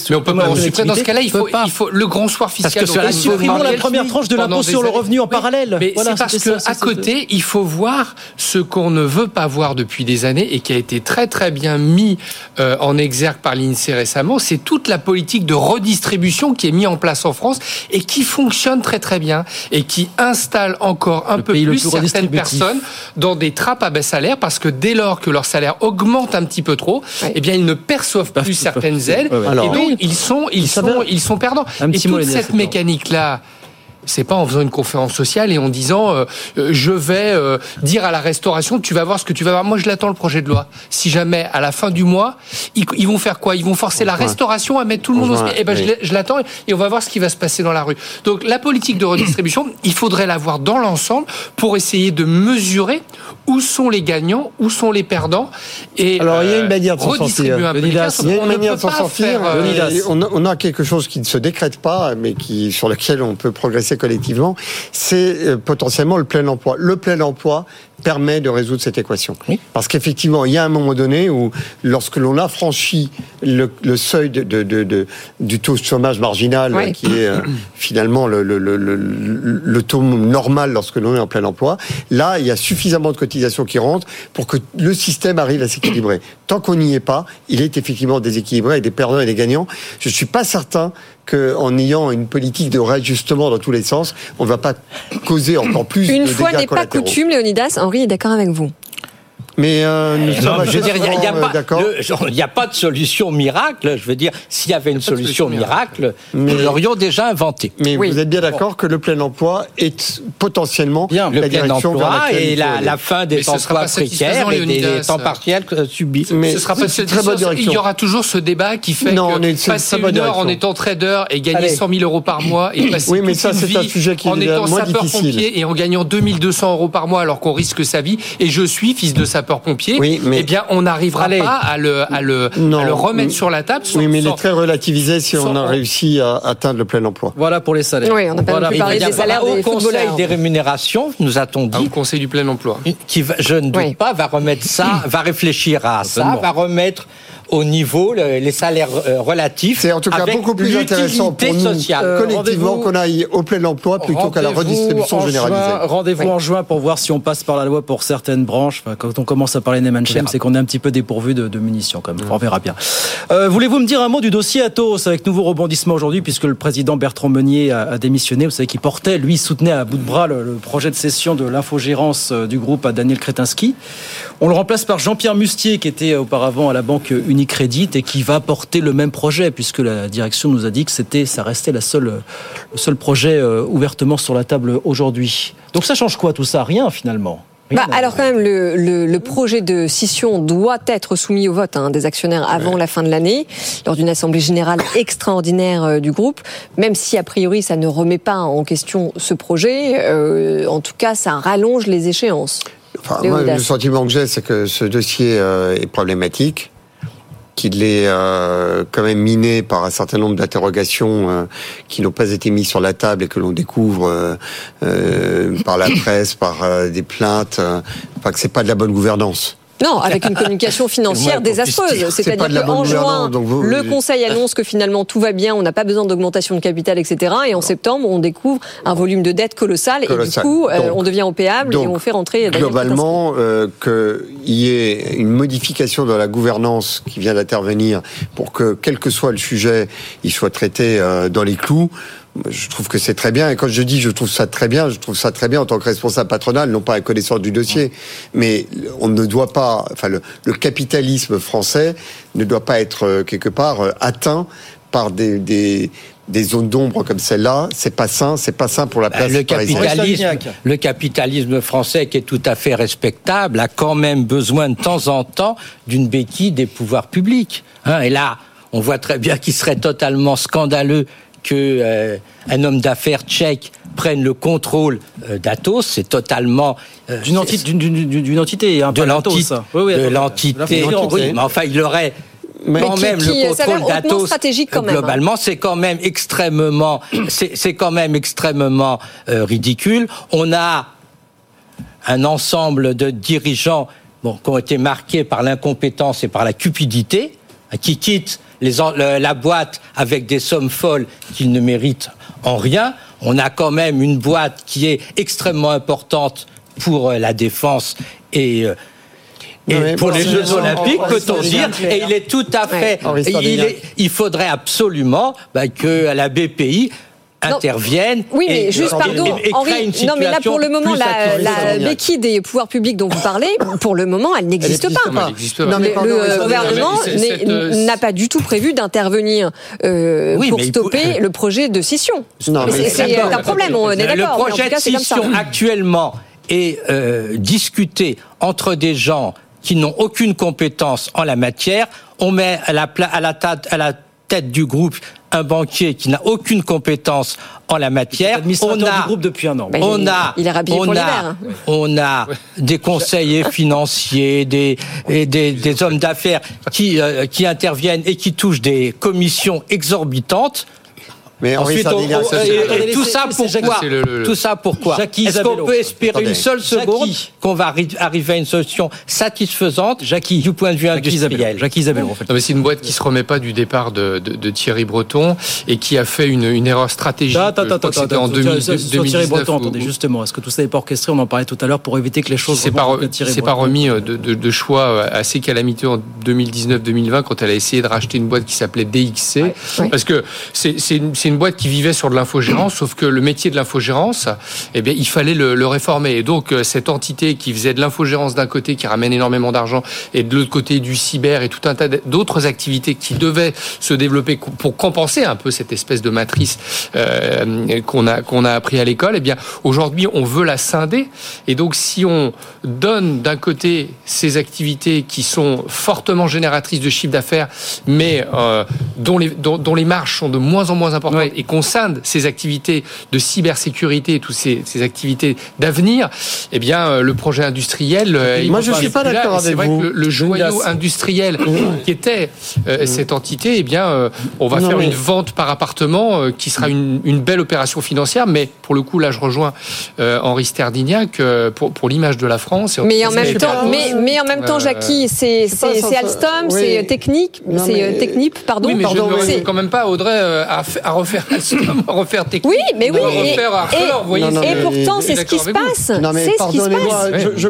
Mais on peut pas. Dans ce cas-là, il faut le grand soir fiscal supprimons la première tranche de l'impôt sur le revenu en parallèle. Mais c'est parce qu'à côté, il faut voir ce qu'on ne veut pas voir depuis des années et qui a été très très bien mis euh, en exergue par l'INSEE récemment, c'est toute la politique de redistribution qui est mise en place en France et qui fonctionne très très bien et qui installe encore un peu plus, certaines personnes dans des trappes à bas salaire parce que dès lors que leur salaire augmente un petit peu trop, eh bien ils ne perçoivent plus certaines aides et donc ils sont ils sont ils sont perdants. et toute cette mécanique-là, c'est pas en faisant une conférence sociale et en disant euh, euh, je vais euh, dire à la restauration tu vas voir ce que tu vas voir. Moi je l'attends le projet de loi. Si jamais à la fin du mois ils, vont faire quoi? Ils vont forcer la restauration à mettre tout le monde au eh ben je, l'attends et on va voir ce qui va se passer dans la rue. Donc la politique de redistribution, il faudrait la voir dans l'ensemble pour essayer de mesurer où sont les gagnants, où sont les perdants. Et alors il y a une manière de s'en sortir. Il y a une manière de s'en sortir. On a quelque chose qui ne se décrète pas, mais qui sur lequel on peut progresser collectivement, c'est euh, potentiellement le plein emploi. Le plein emploi, permet de résoudre cette équation. Parce qu'effectivement, il y a un moment donné où, lorsque l'on a franchi le, seuil de, de, de, du taux de chômage marginal, qui est euh, finalement le, le, le, taux normal lorsque l'on est en plein emploi, là, il y a suffisamment de cotisations qui rentrent pour que le système arrive à s'équilibrer. Tant qu'on n'y est pas, il est effectivement déséquilibré avec des perdants et des gagnants. Je ne suis pas certain qu'en ayant une politique de réajustement dans tous les sens, on ne va pas causer encore plus une de fois n'est pas coutume, Léonidas, Henri est d'accord avec vous. Mais euh, nous je veux dire, il n'y a, a, pas de solution miracle. Je veux dire, s'il y avait une solution, miracle, nous l'aurions déjà inventée. Mais vous êtes bien d'accord que le plein emploi est potentiellement bien. le plein emploi et la, la, fin des emplois précaires et des temps partiels subis. Mais ce sera pas très bonne direction. Il y aura toujours ce débat qui fait non, que est, passer une heure en étant trader et gagner 100 000 euros par mois et passer oui, mais ça, c'est un sujet qui en étant sapeur-pompier et en gagnant 2200 euros par mois alors qu'on risque sa vie. Et je suis fils de sapeur-pompier. Oui, mais eh bien, on n'arrivera pas à le, à le, à le remettre sur la table. oui, mais il est très relativisé si on a réussi à atteindre le plein emploi. Voilà pour les salaires. Oui, on n'a pas voilà. parlé des salaires au Conseil des rémunérations, nous a-t-on dit. Au Conseil du plein emploi. Qui, je ne doute pas, va remettre ça, va réfléchir à ça, va remettre au niveau, les salaires euh, relatifs. C'est en tout cas beaucoup plus intéressant pour nous sociale. Euh, collectivement qu'on aille au plein emploi plutôt qu'à la redistribution généralisée. Rendez-vous en juin pour voir si on passe par la loi pour certaines branches. quand on commence à parler Neyman-Chem, c'est qu'on est un petit peu dépourvu de, munitions quand même. On verra bien. Euh, voulez-vous me dire un mot du dossier Atos avec nouveau rebondissement aujourd'hui puisque le président Bertrand Meunier a, démissionné. Vous savez qu'il portait, lui, soutenait à bout de bras le, projet de cession de l'infogérance du groupe à Daniel Kretinsky. On le remplace par Jean-Pierre Mustier qui était auparavant à la banque Unicredit et qui va porter le même projet puisque la direction nous a dit que c'était, ça restait la seule, le seul projet euh, ouvertement sur la table aujourd'hui. Donc ça change quoi tout ça? Rien finalement. Bah, alors quand même, le, projet de scission doit être soumis au vote hein, des actionnaires avant la fin de l'année, lors d'une assemblée générale extraordinaire euh, du groupe. Même si a priori ça ne remet pas en question ce projet, euh, en tout cas ça rallonge les échéances. le sentiment que j'ai, c'est que ce dossier est problématique qu'il est euh, quand même miné par un certain nombre d'interrogations euh, qui n'ont pas été mises sur la table et que l'on découvre euh, par la presse, par des plaintes, enfin que c'est pas de la bonne gouvernance. Non, avec une communication financière désastreuse. C'est-à-dire qu'en juin, le Conseil annonce que finalement tout va bien, on n'a pas besoin d'augmentation de capital, etc. Et en septembre, on découvre un volume de dette colossal, et du coup, euh, on devient opéable et on fait rentrer. Globalement, euh, qu'il y ait une modification dans la gouvernance qui vient d'intervenir pour que, quel que soit le sujet, il soit traité euh, dans les clous je trouve que c'est très bien. Et quand je dis je trouve ça très bien, je trouve ça très bien en tant que responsable patronal, non pas à connaissance du dossier. Mais on ne doit pas, enfin, le, capitalisme français ne doit pas être euh, quelque part euh, atteint par des, des, des zones d'ombre comme celle-là, c'est pas sain, c'est pas sain pour la bah, place. le capitalisme, le capitalisme français qui est tout à fait respectable a quand même besoin de temps en temps d'une béquille des pouvoirs publics. Hein. et là, on voit très bien qu'il serait totalement scandaleux que euh, un homme d'affaires tchèque prenne le contrôle euh, d'Atos, c'est totalement euh, d'une entité, d'une entité, de l'entité, de l'entité. Oui, mais enfin, il aurait quand même le contrôle d'Atos hein. globalement c'est quand même extrêmement c'est quand même extrêmement ridicule on a un ensemble de dirigeants bon, qui ont été marqués par l'incompétence et par la cupidité qui quittent la boîte avec des sommes folles qu'ils ne méritent en rien. On a quand même une boîte qui est extrêmement importante pour euh, la défense et euh, pour les Jeux Olympiques, peut-on dire Et il est tout à fait. Il, faudrait absolument bah, que la BPI interviennent. Oui, mais juste pardon, Henri. Non, mais là pour le moment, la, la béquille des pouvoirs publics dont vous parlez, pour le moment, elle n'existe pas. Non, mais le gouvernement euh, n'a pas du tout prévu d'intervenir euh, pour stopper le projet de scission. C'est un problème, on est d'accord. Le projet de scission actuellement est euh, discuté entre des gens qui n'ont aucune compétence en la matière. On met à la, à la, à la tête du groupe un banquier qui n'a aucune compétence en la matière. On a du groupe depuis un an. on a, on a, on a des conseillers financiers, des, des, des hommes d'affaires qui, euh, qui interviennent et qui touchent des commissions exorbitantes. Mais Ensuite, et, tout ça pourquoi Tout ça pourquoi Est-ce qu'on peut espérer une seule seconde qu'on va arriver à une solution satisfaisante Jackie. du point de vue industriel Jackie Isabelle, en fait. C'est une boîte qui se remet pas du départ de, de, Thierry Breton et qui a fait une, une erreur stratégique. C'était en 2019. Thierry Breton, attendez, justement, est-ce que tout ça n'est pas orchestré? On en parlait tout à l'heure pour éviter que les choses. C'est pas, c'est pas remis euh, de, de, choix euh, assez calamiteux en 2019-2020 quand elle a essayé de racheter une boîte qui s'appelait DXC, parce que c'est une, une boîte qui vivait sur de l'infogérance, sauf que le métier de l'infogérance, eh bien, il fallait le, réformer. Et donc, euh, cette entité qui faisait de l'infogérance d'un côté, qui ramène énormément d'argent, et de l'autre côté du cyber et tout un tas d'autres activités qui devaient se développer pour compenser un peu cette espèce de matrice euh, qu'on a qu'on a appris à l'école. Eh bien, aujourd'hui, on veut la scinder. Et donc, si on donne d'un côté ces activités qui sont fortement génératrices de chiffre d'affaires, mais euh, dont les dont, dont les marges sont de moins en moins importantes importante et qu'on scinde ces activités de cybersécurité et toutes ces, ces activités d'avenir, eh bien, euh, le projet industriel. Euh, Moi, je ne suis pas d'accord avec vous. C'est vrai que le, le joyau industriel qui était euh, cette entité, eh bien, on va faire une vente par appartement qui sera une, une, belle opération financière, mais pour le coup, là, je rejoins Henri Sterdignac pour, pour l'image de la France. Mais en même temps, mais, mais en même temps, Jackie, c'est Alstom, c'est technique, c'est technique, pardon. Oui, mais pardon, je ne quand même pas Audrey à, à refaire technique. Oui, mais oui. À refaire Arcelor, et, et, et pourtant, c'est ce qui se passe. Non, mais pardonnez-moi.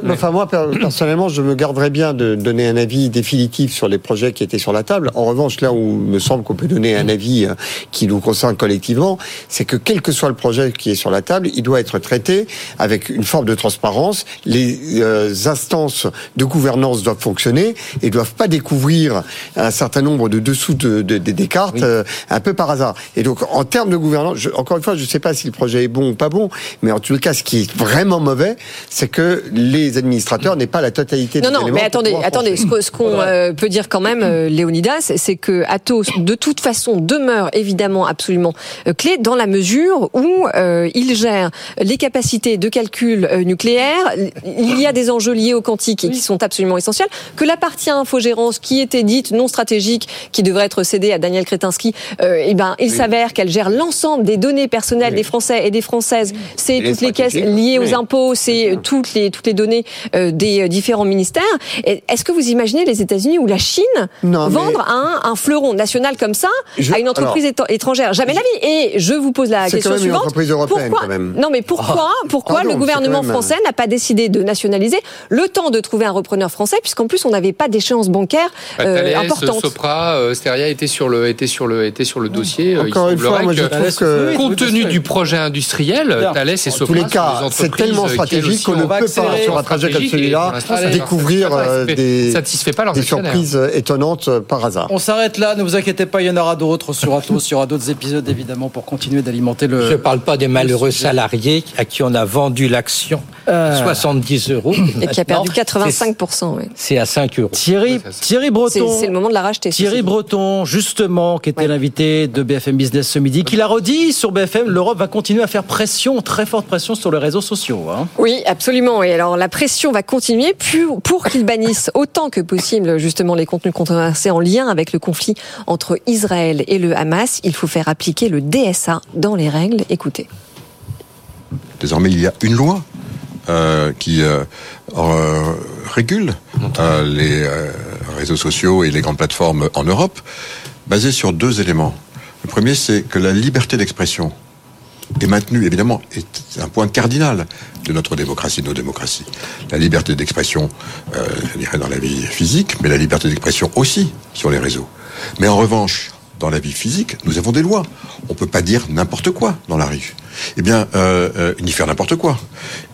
Enfin, moi, personnellement, je me garderais bien de donner un avis définitif sur les projets qui étaient sur la table. En revanche, là où il me semble qu'on peut donner un avis euh, qui nous concerne collectivement, c'est que quel que soit le projet qui est sur la table, il doit être traité avec une forme de transparence. Les euh, instances de gouvernance doivent fonctionner et doivent pas découvrir un certain nombre de dessous de, de, des cartes euh, un peu par hasard. Et donc, en termes de gouvernance, je, encore une fois, je ne sais pas si le projet est bon ou pas bon, mais en tout cas, ce qui est vraiment mauvais, c'est que les administrateurs n'aient pas la totalité non, Non, mais attendez, attendez. Ce qu'on euh, peut dire quand même, euh, Léonidas, c'est que Atos, de toute façon, demeure évidemment absolument euh, clé dans la mesure où il gère les capacités de calcul nucléaire. Il y a des enjeux liés au quantique et qui sont absolument essentiels. Que la partie infogérance qui était dite non stratégique, qui devrait être cédée à Daniel Kretinsky, eh ben, il s'avère qu'elle gère l'ensemble des données personnelles des Français et des Françaises. C'est toutes les caisses liées aux impôts, c'est toutes les toutes les données des différents ministères. Est-ce que vous imaginez les États-Unis ou la Chine vendre un, un, fleuron national comme ça à une entreprise étrangère? Jamais la vie. Et je vous pose la question suivante. Une entreprise européenne, pourquoi quand même. Non, mais pourquoi, ah. pourquoi le gouvernement français n'a pas décidé de nationaliser le temps de trouver un repreneur français, puisqu'en plus on n'avait pas d'échéance bancaire bah, euh, importante. Sopra, euh, Steria était sur le était sur le était sur le dossier. Encore une fois, moi, je trouve que compte tenu du projet industriel, Thales et Sopra. tous les cas, c'est tellement stratégique qu'on ne peut pas sur un trajet comme celui-là découvrir euh, des, surprises étonnantes euh, par hasard. On s'arrête là, ne vous inquiétez pas, il y en aura d'autres sur Atos, il y aura d'autres épisodes évidemment pour continuer d'alimenter le. Je ne parle pas des malheureux salariés à qui on a vendu l'action à 70 euros. Et qui a perdu 85%. Oui. C'est à 5 euros. Thierry, Thierry Breton. C'est le moment de la racheter. Thierry Breton, justement, qui était l'invité de BFM Business ce midi, qui l'a redit sur BFM, l'Europe va continuer à faire pression, très forte pression sur les réseaux sociaux. Hein. Oui, absolument. Et alors la pression va continuer pour qu'ils bannissent autant que possible justement les contenus controversés en lien avec le conflit entre Israël et le Hamas. Il faut faire appliquer le DSA dans les règles. Écoutez. Désormais, il y a une loi euh, qui euh, euh, régule les réseaux sociaux et les grandes plateformes en Europe, basée sur deux éléments. Le premier, c'est que la liberté d'expression est maintenue, évidemment, est un point cardinal de notre démocratie, de nos démocraties. La liberté d'expression, euh, je dirais dans la vie physique, mais la liberté d'expression aussi sur les réseaux. Mais en revanche, dans la vie physique, nous avons des lois. On peut pas dire n'importe quoi dans la rue. Eh bien, euh, euh, ni faire n'importe quoi.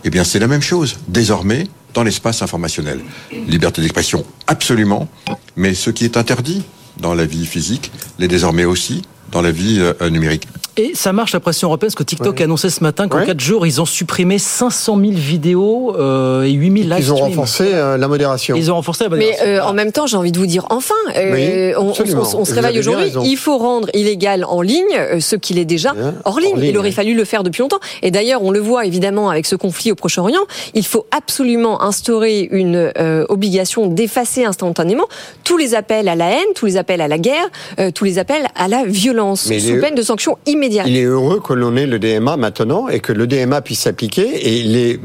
Eh bien, c'est la même chose. Désormais, dans l'espace informationnel. Liberté d'expression, absolument. Mais ce qui est interdit dans la vie physique l'est désormais aussi dans la vie euh, numérique. Et ça marche la pression européenne, parce que TikTok a annoncé ce matin qu'en 4 jours, ils ont supprimé 500 000 vidéos euh, et 8 000 live Ils ont renforcé euh, la modération. Ils ont renforcé la modération. Mais euh, en même temps, j'ai envie de vous dire, enfin, euh, on, on, on, se réveille aujourd'hui, il faut rendre illégal en ligne euh, ce qu'il est déjà hors ligne. il aurait fallu le faire depuis longtemps. Et d'ailleurs, on le voit évidemment avec ce conflit au Proche-Orient, il faut absolument instaurer une obligation d'effacer instantanément tous les appels à la haine, tous les appels à la guerre, tous les appels à la violence, sous peine de sanctions immédiates. Il est heureux que l'on ait le DMA maintenant et que le DMA puisse s'appliquer. Et les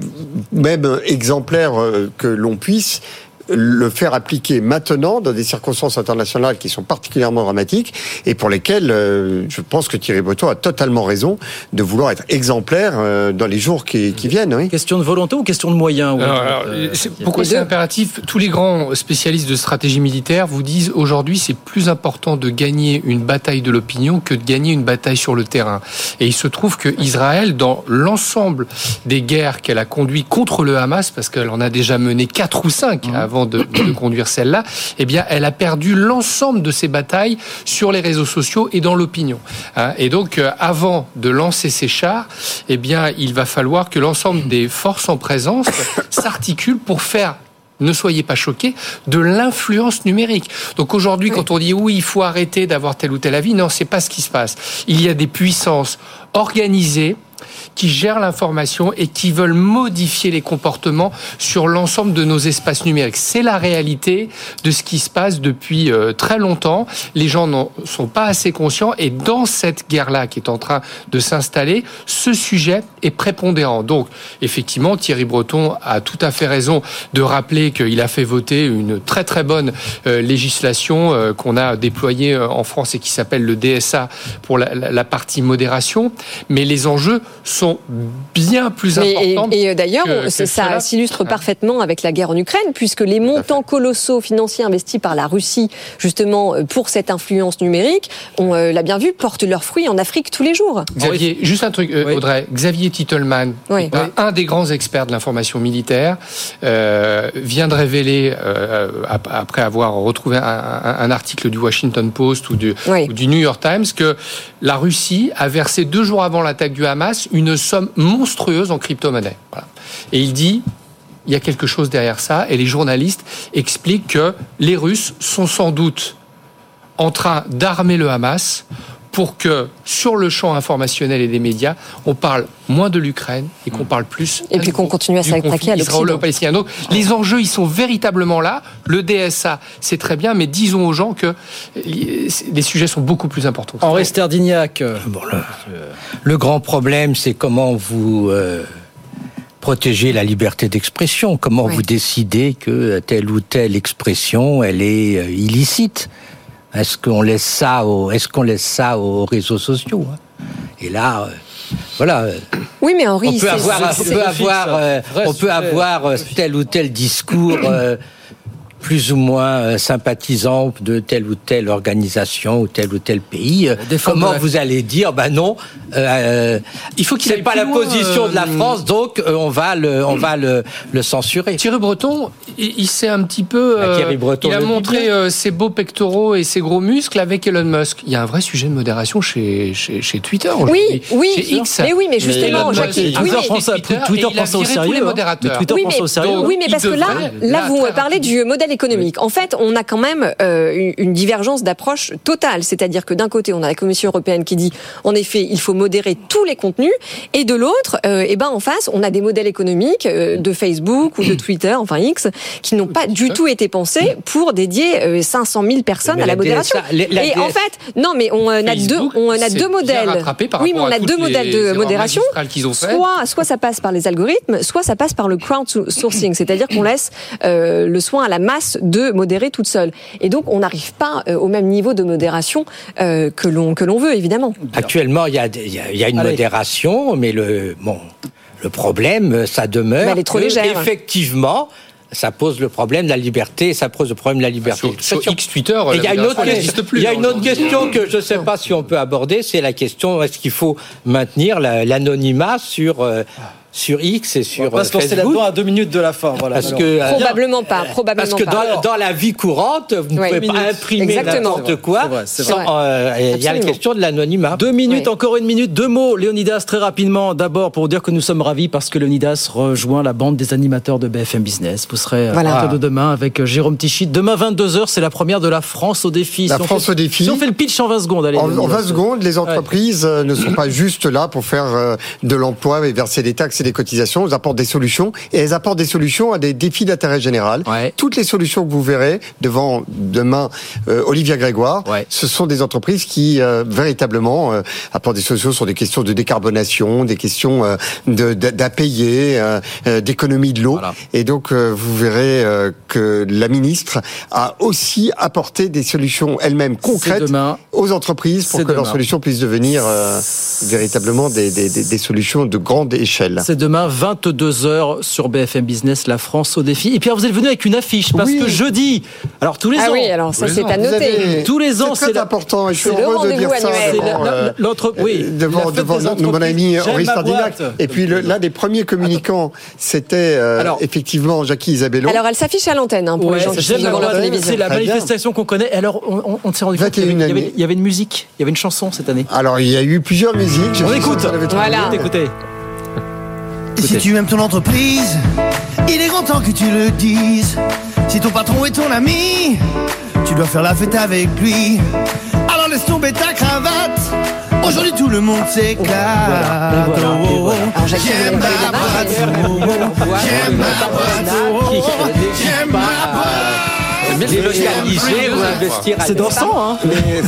mêmes exemplaires euh, que l'on puisse le faire appliquer maintenant dans des circonstances internationales qui sont particulièrement dramatiques et pour lesquelles euh, je pense que Thierry Breton a totalement raison de vouloir être exemplaire euh, dans les jours qui, qui viennent. Oui. Question de volonté ou question de moyens euh, Pourquoi c'est impératif? Tous les grands spécialistes de stratégie militaire vous disent aujourd'hui c'est plus important de gagner une bataille de l'opinion que de gagner une bataille sur le terrain. Et il se trouve que Israël, dans l'ensemble des guerres qu'elle a conduites contre le Hamas, parce qu'elle en a déjà mené quatre ou cinq mmh. avant de, conduire celle-là, eh bien, elle a perdu l'ensemble de ses batailles sur les réseaux sociaux et dans l'opinion. Hein. Et donc, euh, avant de lancer ses chars, eh bien, il va falloir que l'ensemble des forces en présence s'articulent pour faire ne soyez pas choqués de l'influence numérique. Donc aujourd'hui, quand on dit oui, il faut arrêter d'avoir tel ou tel avis, non, c'est pas ce qui se passe. Il y a des puissances organisées qui gèrent l'information et qui veulent modifier les comportements sur l'ensemble de nos espaces numériques. C'est la réalité de ce qui se passe depuis euh, très longtemps. Les gens n'en sont pas assez conscients et dans cette guerre-là qui est en train de s'installer, ce sujet est prépondérant. Donc, effectivement, Thierry Breton a tout à fait raison de rappeler qu'il a fait voter une très très bonne euh, législation euh, qu'on a déployée en France et qui s'appelle le DSA pour la, la partie modération. Mais les enjeux sont bien plus importants. Et, et d'ailleurs, ça s'illustre parfaitement avec la guerre en Ukraine, puisque les montants colossaux financiers investis par la Russie, justement, pour cette influence numérique, on euh, l'a bien vu, portent leurs fruits en Afrique tous les jours. Xavier, juste un truc, euh, Audrey. Xavier Titelman, un des grands experts de l'information militaire, euh, vient de révéler, euh, après avoir retrouvé un, un, article du Washington Post ou du, ou du New York Times, que la Russie a versé deux jours avant l'attaque du Hamas une somme monstrueuse en crypto-monnaie. Et il dit, il y a quelque chose derrière ça, et les journalistes expliquent que les Russes sont sans doute en train d'armer le Hamas pour que sur le champ informationnel et des médias, on parle moins de l'Ukraine et qu'on parle plus. Et puis qu'on continue à s'attaquer à l'Occident. Donc les enjeux, ils sont véritablement là. Le DSA, c'est très bien, mais disons aux gens que les sujets sont beaucoup plus importants. Henri Sterdignac. Bon, le, le, grand problème, c'est comment vous. Euh, protégez la liberté d'expression Comment oui. vous décidez que telle ou telle expression, elle est euh, illicite est-ce qu'on laisse ça aux, est-ce qu'on laisse ça aux réseaux sociaux hein? Et là, euh, voilà. Oui, mais Henri, on peut avoir, on peut avoir, euh, on peut avoir euh, tel ou tel discours. Euh, plus ou moins euh, sympathisant de telle ou telle organisation ou tel ou tel pays. Comment la... vous allez dire, ben non, euh, il faut qu'il n'ait pas la position euh, de la France, donc euh, on va le, on va le, le censurer. Thierry Breton, il, il s'est un petit peu, euh, Breton, il a montré ses beaux pectoraux et ses gros muscles avec Elon Musk. Il y a un vrai sujet de modération chez, chez, chez Twitter. Oui, oui, chez X. mais oui, mais justement, mais Twitter, oui, pense à, Twitter, Twitter pense au sérieux. Hein. Mais Twitter oui, pense au sérieux. Oui, mais parce que là, là, vous parlez du modèle économique. En fait, on a quand même euh, une divergence d'approche totale. C'est-à-dire que d'un côté, on a la Commission européenne qui dit, en effet, il faut modérer tous les contenus, et de l'autre, euh, eh ben en face, on a des modèles économiques euh, de Facebook ou de Twitter, enfin X, qui n'ont pas du tout été pensés pour dédier 500 000 personnes mais à la, modération. DSA, la, la et en fait, non, mais on a deux, on a deux modèles. Oui, mais on a deux modèles de modération. Soit, soit ça passe par les algorithmes, soit ça passe par le crowdsourcing, c'est-à-dire qu'on laisse le soin à la masse de modérer toute seule. Et donc, on n'arrive pas euh, au même niveau de modération euh, que l'on que l'on veut, évidemment. Actuellement, il y a, il y a, il y a une Allez. modération, mais le bon, le problème, ça demeure. Mais elle est trop légère. Effectivement ça pose le problème de la liberté, ça pose le problème de la liberté. Ah, sur, sur X Twitter, il y a une autre, plus, il y a une autre question que je ne sais pas si on peut aborder, c'est la question est-ce qu'il faut maintenir l'anonymat sur euh, sur X et sur on va se lancer là-dedans à deux minutes de la fin. Voilà. Parce que, probablement pas. Probablement parce que pas. Dans, dans, la vie courante, vous ne ouais. pouvez pas imprimer n'importe quoi. Euh, il y a la question de l'anonymat. Deux minutes, ouais. encore une minute. Deux mots, Léonidas, très rapidement. D'abord, pour dire que nous sommes ravis parce que Léonidas rejoint la bande des animateurs de BFM Business. Vous serez voilà. à de demain avec Jérôme Tichy. Demain, 22h, c'est la première de la France au défi. La si France fait, au défi. Si on fait le pitch en 20 secondes, allez. En, en 20 secondes, les entreprises ouais. ne sont pas juste là pour faire de l'emploi et verser des taxes des cotisations apportent des solutions et elles apportent des solutions à des défis d'intérêt général. Ouais. Toutes les solutions que vous verrez devant demain euh, Olivia Grégoire, ouais. ce sont des entreprises qui euh, véritablement euh, apportent des solutions sur des questions de décarbonation, des questions d'à-payer, d'économie de l'eau. Voilà. Et donc vous verrez que la ministre a aussi apporté des solutions elles-mêmes concrètes demain. aux entreprises pour que demain. leurs solutions puissent devenir véritablement des, des, des, solutions de grande échelle. C'est demain 22h sur BFM Business La France au défi. Et puis alors, vous êtes venu avec une affiche parce oui. que jeudi, alors tous les ah ans. oui, alors ça c'est à noter. Avez, tous les ans, c'est important. Et je suis heureux de dire ça devant, euh, oui, devant, devant mon ami Henri Stardinac. Et puis l'un des premiers communicants, c'était euh, effectivement Jackie Isabello. Alors elle s'affiche à l'antenne hein, pour ouais, les gens qui suivent devant la télévision. C'est la manifestation qu'on connaît. Alors on, on s'est rendu compte qu'il y, y avait une musique, il y avait une chanson cette année. Alors il y a eu plusieurs musiques. On écoute. Voilà. Écoutez. Et si tu aimes ton entreprise, Il est grand temps que tu le dises. Si ton patron est ton ami, tu dois faire la fête avec lui. Alors laisse tomber ta cravate. Aujourd'hui tout le monde s'éclate. Oh, oh, oh. J'aime ma boîte. J'aime ma boîte. C'est dansant, hein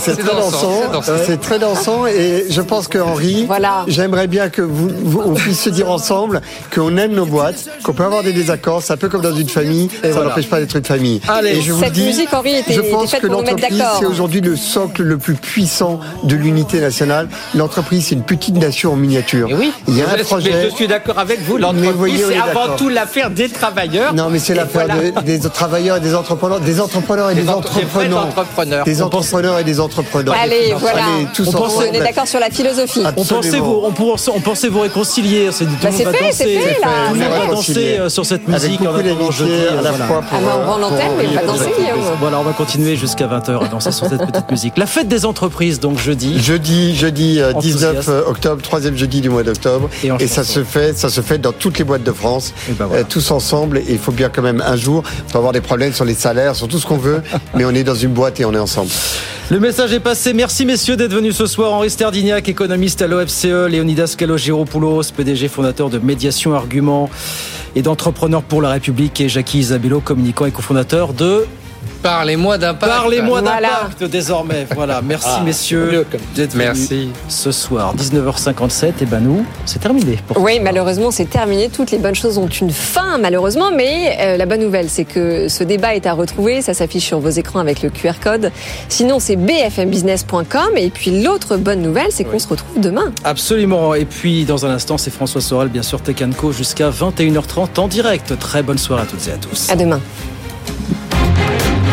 C'est très dansant. C'est très dansant. Et je pense que Henri, voilà. j'aimerais bien que vous, vous, on puisse se dire ensemble qu'on aime nos boîtes, qu'on peut avoir des désaccords. C'est un peu comme dans une famille. Et ça n'empêche pas d'être une famille. Allez, et je vous cette dis, musique, Henri, était, je pense que l'entreprise, d'accord. c'est aujourd'hui le socle le plus puissant de l'unité nationale. L'entreprise, c'est une petite nation en miniature. oui, Il y a un je, projet. mais je suis d'accord avec vous. L'entreprise, c'est avant tout l'affaire des travailleurs. Non, mais c'est l'affaire voilà. de- des travailleurs et des entrepreneurs, des entrepreneurs et des, Des entre- des entrepreneurs. entrepreneurs. Des entrepreneurs et des entrepreneurs. Allez, voilà. Allez, tous on, ensemble. est d'accord sur la philosophie. On pensait, vous, on, pensait, on pensait vous réconcilier. C'est tout Bah, le monde c'est va fait, danser. c'est fait, là. Tout le monde On va danser euh, sur cette Avec musique. beaucoup en d'amitié jeudi, à la voilà. fois pour, Ah bah, on rend l'antenne, mais pas danser, Guillaume. Voilà, on va continuer jusqu'à 20h à danser sur cette petite musique. La fête des entreprises, donc jeudi. Jeudi, jeudi euh, 19 Enthousiaste. octobre, troisième jeudi du mois d'octobre, Et en ça se fait, ça se fait dans toutes les boîtes de France, ben euh, tous ensemble. Et il faut bien quand même un jour, on peut avoir des problèmes sur les salaires, sur tout ce qu'on veut, mais on est dans une boîte et on est ensemble. Le message est passé. Merci messieurs d'être venus ce soir. Henri Sterdignac, économiste à l'OFCE, Léonidas Kalogiropoulos, PDG fondateur de Médiation Argument et d'Entrepreneurs pour la République et Jackie Isabello, communicant et cofondateur de Parlez-moi d'impact. Parlez-moi Voilà. d'impact désormais. Voilà, merci Ah, messieurs d'être venus Merci. ce soir. 19h57, et ben nous, c'est terminé. pour Oui, malheureusement, c'est terminé. Toutes les bonnes choses ont une fin, malheureusement. Mais euh, la bonne nouvelle, c'est que ce débat est à retrouver. Ça s'affiche sur vos écrans avec le QR code. Sinon, c'est bfmbusiness.com. Et puis, l'autre bonne nouvelle, c'est qu'on se retrouve demain. Absolument. Et puis, dans un instant, c'est François Sorel, bien sûr, Tech Co, jusqu'à 21h30 en direct. Très bonne soirée à toutes et à tous. À demain.